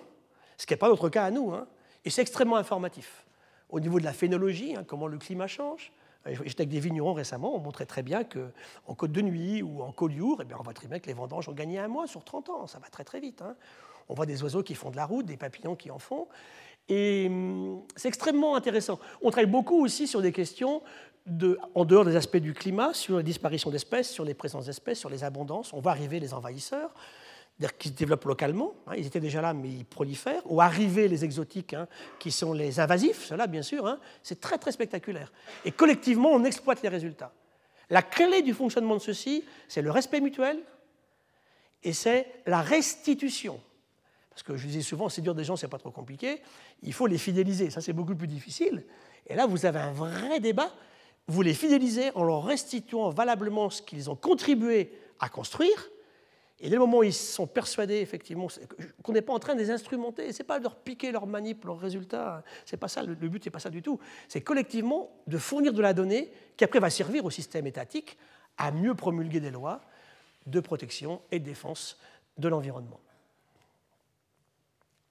ce qui n'est pas notre cas à nous. Hein. Et c'est extrêmement informatif. Au niveau de la phénologie, hein, comment le climat change. J'étais avec des vignerons récemment, on montrait très bien qu'en Côte de Nuit ou en Collioure, eh on voit très bien que les vendanges ont gagné un mois sur 30 ans, ça va très très vite. Hein. On voit des oiseaux qui font de la route, des papillons qui en font. Et hum, c'est extrêmement intéressant. On travaille beaucoup aussi sur des questions en dehors des aspects du climat, sur la disparition d'espèces, sur les présences d'espèces, sur les abondances. On va arriver les envahisseurs qui se développent localement, hein, ils étaient déjà là mais ils prolifèrent, ou arriver les exotiques hein, qui sont les invasifs, cela bien sûr, hein, c'est très très spectaculaire. Et collectivement, on exploite les résultats. La clé du fonctionnement de ceci, c'est le respect mutuel et c'est la restitution. Parce que je disais souvent, c'est dur des gens, c'est pas trop compliqué, il faut les fidéliser, ça c'est beaucoup plus difficile. Et là, vous avez un vrai débat, vous les fidélisez en leur restituant valablement ce qu'ils ont contribué à construire, et dès le moment où ils sont persuadés, effectivement, qu'on n'est pas en train de les instrumenter, ce n'est pas de leur piquer leurs manip, leurs résultats, c'est pas ça, le but n'est pas ça du tout. C'est collectivement de fournir de la donnée qui après va servir au système étatique à mieux promulguer des lois de protection et de défense de l'environnement.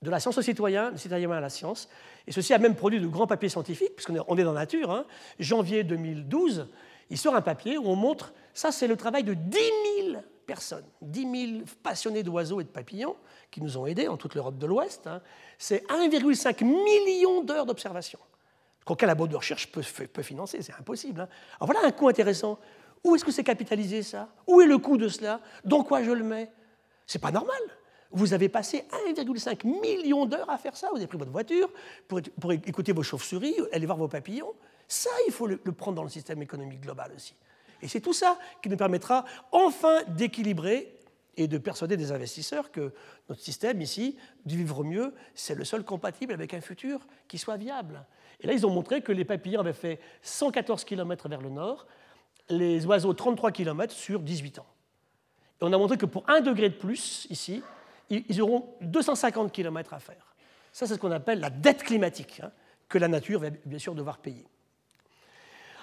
De la science aux citoyens, des citoyens à la science. Et ceci a même produit de grands papiers scientifiques, puisqu'on est, dans la nature. Hein. Janvier 2012, il sort un papier où on montre, ça c'est le travail de 10 000 personnes, 10 000 passionnés d'oiseaux et de papillons qui nous ont aidés en toute l'Europe de l'Ouest. Hein. C'est 1,5 million d'heures d'observation qu'aucun labo de recherche peut, financer, c'est impossible. Hein. Alors voilà un coût intéressant. Où est-ce que c'est capitalisé ça? Où est le coût de cela? Dans quoi je le mets? C'est pas normal. Vous avez passé 1,5 million d'heures à faire ça. Vous avez pris votre voiture pour, écouter vos chauves-souris, aller voir vos papillons. Ça, il faut le prendre dans le système économique global aussi. Et c'est tout ça qui nous permettra enfin d'équilibrer et de persuader des investisseurs que notre système ici, du vivre mieux, c'est le seul compatible avec un futur qui soit viable. Et là, ils ont montré que les papillons avaient fait 114 km vers le nord, les oiseaux 33 km sur 18 ans. Et on a montré que pour un degré de plus, ici, ils auront 250 km à faire. Ça, c'est ce qu'on appelle la dette climatique, hein, que la nature va bien sûr devoir payer.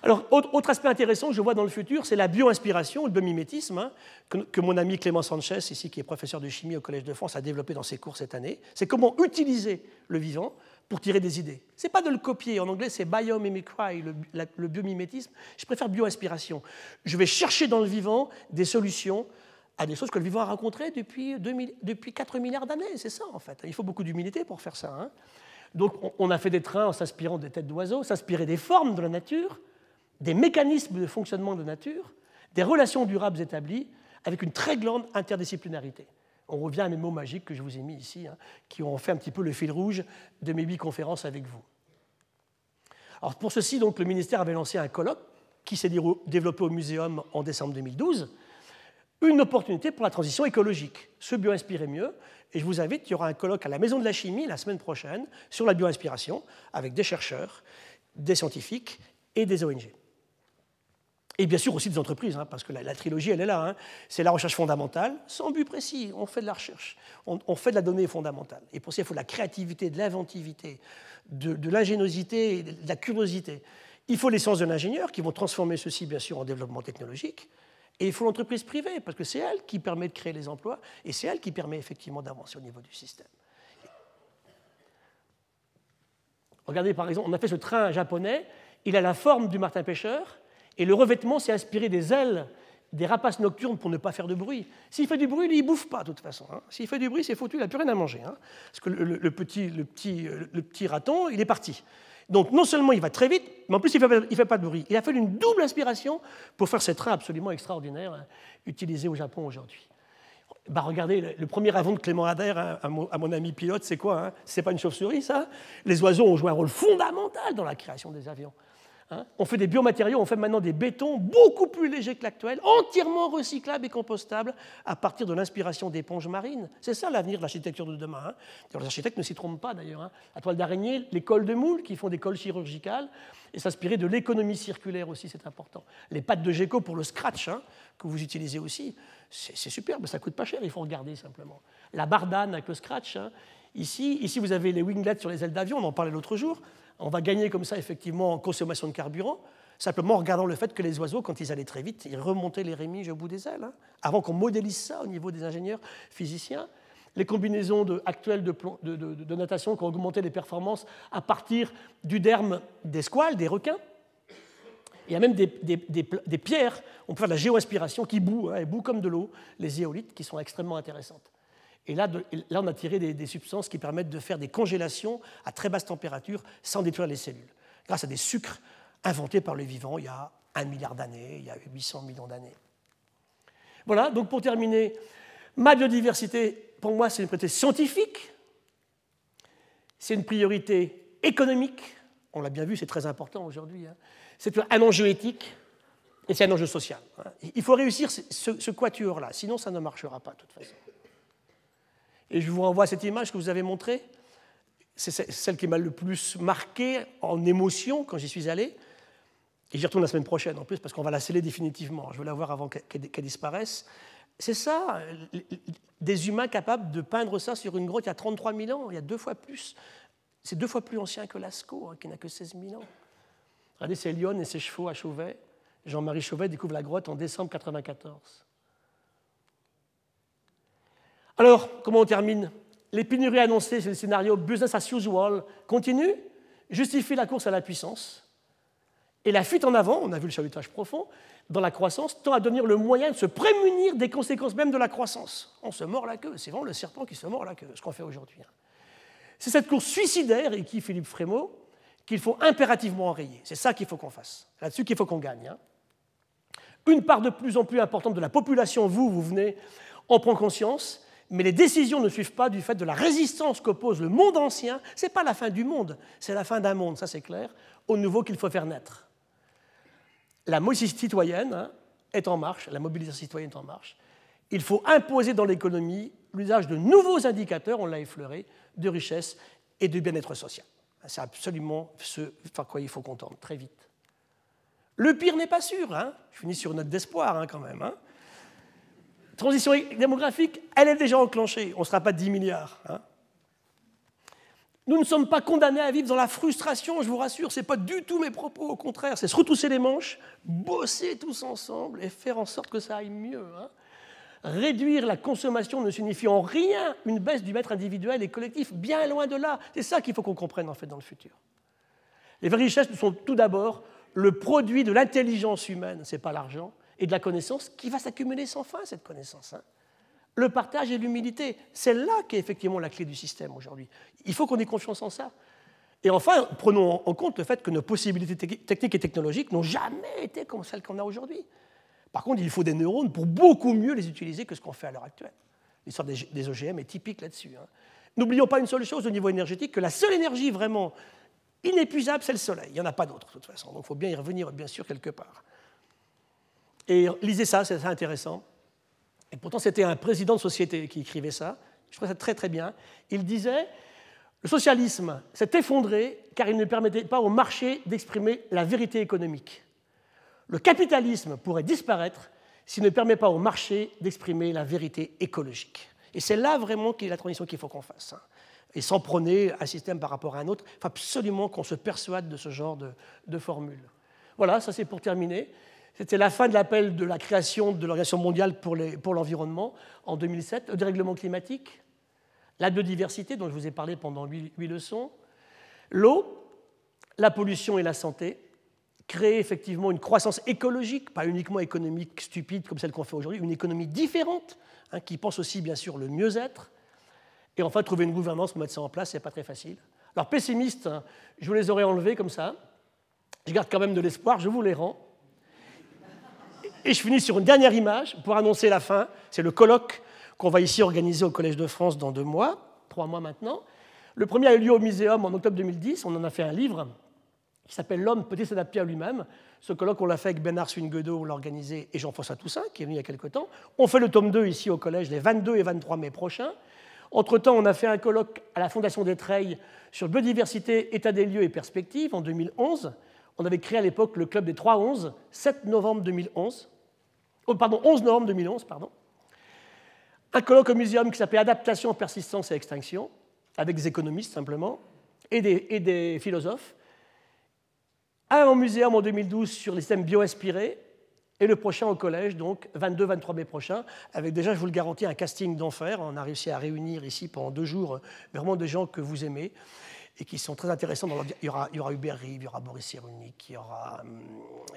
Alors, autre aspect intéressant que je vois dans le futur, c'est la bioinspiration, le biomimétisme, hein, que, mon ami Clément Sanchez, ici, qui est professeur de chimie au Collège de France, a développé dans ses cours cette année. C'est comment utiliser le vivant pour tirer des idées. Ce n'est pas de le copier. En anglais, c'est biomimicry, le, le biomimétisme. Je préfère bioinspiration. Je vais chercher dans le vivant des solutions à des choses que le vivant a rencontrées depuis, depuis 4 milliards d'années. C'est ça, en fait. Il faut beaucoup d'humilité pour faire ça. Hein. Donc, on a fait des trains en s'inspirant des têtes d'oiseaux, s'inspirer des formes de la nature, des mécanismes de fonctionnement de nature, des relations durables établies, avec une très grande interdisciplinarité. On revient à mes mots magiques que je vous ai mis ici, hein, qui ont fait un petit peu le fil rouge de mes huit conférences avec vous. Alors pour ceci, donc, le ministère avait lancé un colloque qui s'est développé au Muséum en décembre 2012, une opportunité pour la transition écologique. Se bioinspirer mieux, et je vous invite, il y aura un colloque à la Maison de la Chimie la semaine prochaine sur la bioinspiration avec des chercheurs, des scientifiques et des ONG. Et bien sûr aussi des entreprises, hein, parce que la, trilogie, elle est là. Hein. C'est la recherche fondamentale, sans but précis. On fait de la recherche, on, fait de la donnée fondamentale. Et pour ça, il faut de la créativité, de l'inventivité, de, l'ingéniosité, de la curiosité. Il faut les sciences de l'ingénieur qui vont transformer ceci, bien sûr, en développement technologique. Et il faut l'entreprise privée, parce que c'est elle qui permet de créer les emplois et c'est elle qui permet effectivement d'avancer au niveau du système. Regardez par exemple, on a fait ce train japonais, il a la forme du martin pêcheur, et le revêtement s'est inspiré des ailes des rapaces nocturnes pour ne pas faire de bruit. S'il fait du bruit, il ne bouffe pas, de toute façon. Hein. S'il fait du bruit, c'est foutu, il n'a plus rien à manger. Hein. Parce que le, petit, le, petit, le, petit, raton, il est parti. Donc non seulement il va très vite, mais en plus il ne fait, pas de bruit. Il a fallu une double inspiration pour faire ces trains absolument extraordinaires hein, utilisés au Japon aujourd'hui. Bah regardez, le premier avion de Clément Adair, à, mon, ami pilote, c'est quoi C'est pas une chauve-souris, ça? Les oiseaux ont joué un rôle fondamental dans la création des avions. Hein. on fait des biomatériaux, on fait maintenant des bétons beaucoup plus légers que l'actuel, entièrement recyclables et compostables à partir de l'inspiration d'éponges marines. C'est ça l'avenir de l'architecture de demain. Hein. Les architectes ne s'y trompent pas d'ailleurs. Hein. La toile d'araignée, les cols de moule qui font des cols chirurgicales, et s'inspirer de l'économie circulaire aussi, c'est important. Les pattes de gecko pour le scratch, que vous utilisez aussi, c'est superbe, ça coûte pas cher, il faut regarder simplement. La bardane avec le scratch, ici, ici vous avez les winglets sur les ailes d'avion, on en parlait l'autre jour on va gagner comme ça effectivement en consommation de carburant, simplement en regardant le fait que les oiseaux, quand ils allaient très vite, ils remontaient les rémiges au bout des ailes, hein. avant qu'on modélise ça au niveau des ingénieurs physiciens. Les combinaisons actuelles de, natation qui ont augmenté les performances à partir du derme des squales, des requins. Il y a même des, pierres, on peut faire de la géoinspiration qui bouent, hein, bouent comme de l'eau, les éolites, qui sont extrêmement intéressantes. Et là, là, on a tiré des, substances qui permettent de faire des congélations à très basse température sans détruire les cellules, grâce à des sucres inventés par le vivant il y a un milliard d'années, il y a 800 millions d'années. Voilà, donc pour terminer, ma biodiversité, pour moi, c'est une priorité scientifique, c'est une priorité économique, on l'a bien vu, c'est très important aujourd'hui, hein. c'est un enjeu éthique et c'est un enjeu social. Hein. Il faut réussir ce, ce quatuor-là, sinon ça ne marchera pas de toute façon. Et je vous renvoie à cette image que vous avez montrée. C'est celle qui m'a le plus marqué en émotion quand j'y suis allé. Et j'y retourne la semaine prochaine en plus parce qu'on va la sceller définitivement. Je veux la voir avant qu'elle disparaisse. C'est ça, des humains capables de peindre ça sur une grotte il y a 33 000 ans, il y a deux fois plus. C'est deux fois plus ancien que Lascaux, hein, qui n'a que 16 000 ans. Regardez, c'est Lyon et ses chevaux à Chauvet. Jean-Marie Chauvet découvre la grotte en décembre 1994. Alors, comment on termine les pénuries annoncées, c'est le scénario business as usual, continuent, justifient la course à la puissance. Et la fuite en avant, on a vu le chalutage profond, dans la croissance, tend à devenir le moyen de se prémunir des conséquences même de la croissance. On se mord la queue, c'est vraiment le serpent qui se mord la queue, ce qu'on fait aujourd'hui. Hein. C'est cette course suicidaire, et qui Philippe Frémaux, qu'il faut impérativement enrayer. C'est ça qu'il faut qu'on fasse, là-dessus qu'il faut qu'on gagne. Hein. Une part de plus en plus importante de la population, vous, vous venez, en prend conscience, mais les décisions ne suivent pas du fait de la résistance qu'oppose le monde ancien. Ce n'est pas la fin du monde, c'est la fin d'un monde, ça c'est clair, au nouveau qu'il faut faire naître. La mobilisation citoyenne hein, est en marche, la mobilisation citoyenne est en marche. Il faut imposer dans l'économie l'usage de nouveaux indicateurs, on l'a effleuré, de richesse et de bien-être social. C'est absolument ce par quoi il faut contendre, très vite. Le pire n'est pas sûr, hein. je finis sur une note d'espoir hein, quand même. Transition démographique, elle est déjà enclenchée, on ne sera pas 10 milliards. Hein. Nous ne sommes pas condamnés à vivre dans la frustration, je vous rassure, ce n'est pas du tout mes propos, au contraire, c'est se retrousser les manches, bosser tous ensemble et faire en sorte que ça aille mieux. Hein. Réduire la consommation ne signifie en rien une baisse du maître individuel et collectif, bien loin de là. C'est ça qu'il faut qu'on comprenne en fait dans le futur. Les vraies richesses sont tout d'abord le produit de l'intelligence humaine, ce n'est pas l'argent, et de la connaissance qui va s'accumuler sans fin, cette connaissance. Hein. Le partage et l'humilité, c'est là qu'est effectivement la clé du système aujourd'hui. Il faut qu'on ait confiance en ça. Et enfin, prenons en compte le fait que nos possibilités techniques et technologiques n'ont jamais été comme celles qu'on a aujourd'hui. Par contre, il faut des neurones pour beaucoup mieux les utiliser que ce qu'on fait à l'heure actuelle. L'histoire des OGM est typique là-dessus. Hein. N'oublions pas une seule chose au niveau énergétique, que la seule énergie vraiment inépuisable, c'est le soleil. Il n'y en a pas d'autre, de toute façon. Donc il faut bien y revenir, bien sûr, quelque part. Et lisez ça, c'est intéressant. Et pourtant, c'était un président de société qui écrivait ça. Je trouve ça très très bien. Il disait Le socialisme s'est effondré car il ne permettait pas au marché d'exprimer la vérité économique. Le capitalisme pourrait disparaître s'il ne permet pas au marché d'exprimer la vérité écologique. Et c'est là vraiment la transition qu'il faut qu'on fasse. Hein. Et sans prôner un système par rapport à un autre, il faut absolument qu'on se persuade de ce genre de formule. Voilà, ça c'est pour terminer. C'était la fin de l'appel de la création de l'Organisation mondiale pour l'environnement en 2007, le dérèglement climatique, la biodiversité dont je vous ai parlé pendant huit, leçons, l'eau, la pollution et la santé, créer effectivement une croissance écologique, pas uniquement économique stupide comme celle qu'on fait aujourd'hui, une économie différente, hein, qui pense aussi bien sûr le mieux-être, et enfin trouver une gouvernance pour mettre ça en place, c'est pas très facile. Alors pessimiste, hein, je vous les aurais enlevés comme ça, je garde quand même de l'espoir, je vous les rends. Et je finis sur une dernière image pour annoncer la fin. C'est le colloque qu'on va ici organiser au Collège de France dans deux mois, trois mois maintenant. Le premier a eu lieu au Muséum en octobre 2010. On en a fait un livre qui s'appelle L'homme peut-il s'adapter à lui-même. Ce colloque, on l'a fait avec Bernard Swinguedo, on l'a organisé, et Jean-François Toussaint, qui est venu il y a quelques temps. On fait le tome 2 ici au Collège les 22 et 23 mai prochains. Entre-temps, on a fait un colloque à la Fondation des Treilles sur biodiversité, état des lieux et perspectives en 2011. On avait créé à l'époque le Club des 3-11, 7 novembre 2011 oh, pardon, 11 novembre 2011, pardon, un colloque au muséum qui s'appelait Adaptation, persistance et extinction, avec des économistes simplement, et des, philosophes. Un au muséum en 2012 sur les systèmes bioinspirés, et le prochain au collège, donc 22-23 mai prochain, avec déjà, je vous le garantis, un casting d'enfer. On a réussi à réunir ici pendant deux jours vraiment des gens que vous aimez et qui sont très intéressants. Il, y aura, il Hubert Rive, il y aura Boris Cyrulnik, il y aura hum,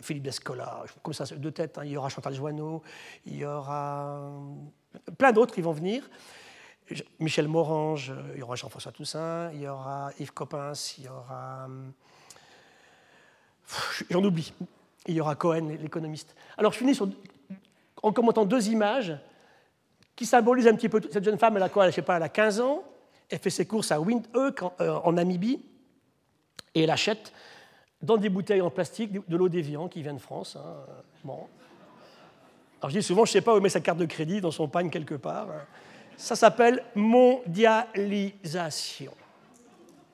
Philippe Descola, comme ça, deux têtes, hein. il y aura Chantal Joanneau, il y aura hum, plein d'autres qui vont venir. Michel Morange, il y aura Jean-François Toussaint, il y aura Yves Coppens, il y aura. Hum, j'en oublie. Il y aura Cohen, l'économiste. Alors je finis en commentant deux images qui symbolisent un petit peu cette jeune femme, elle a quoi? Je sais pas, elle a 15 ans. Elle fait ses courses à Windhoek, euh, en, Namibie, et elle achète dans des bouteilles en plastique de l'eau d'Evian qui vient de France. Hein. Bon. Alors je dis souvent, je ne sais pas où met sa carte de crédit dans son pagne quelque part. Ça s'appelle mondialisation.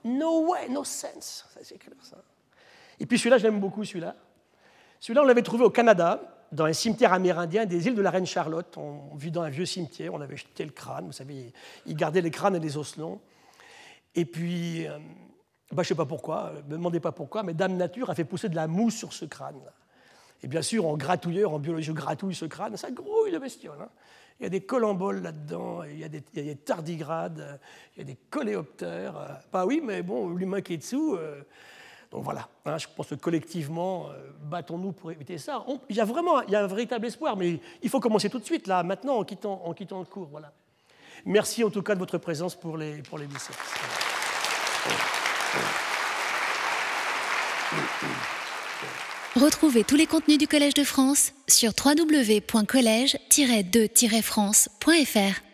No way, no sense. C'est clair ça. Et puis celui-là, je l'aime beaucoup, celui-là. Celui-là, on l'avait trouvé au Canada dans un cimetière amérindien des îles de la Reine Charlotte. On vit dans un vieux cimetière, on avait jeté le crâne, vous savez, ils gardaient les crânes et les os longs. Et puis, euh, bah, je ne sais pas pourquoi, ne me demandez pas pourquoi, mais Dame Nature a fait pousser de la mousse sur ce crâne. Et bien sûr, en gratouilleur, en biologie, je gratouille ce crâne, ça grouille de bestiole. Hein. Il y a des colamboles là-dedans, il, y a des tardigrades, il y a des coléoptères. Pas oui, mais bon, l'humain qui est dessous. Donc voilà, hein, je pense que collectivement, battons-nous pour éviter ça. il y a vraiment il y a un véritable espoir, mais il faut commencer tout de suite, là, maintenant, en quittant, en quittant le cours. Voilà. Merci en tout cas de votre présence pour les, pour les Retrouvez tous les contenus du Collège de France sur www.colège-2-france.fr.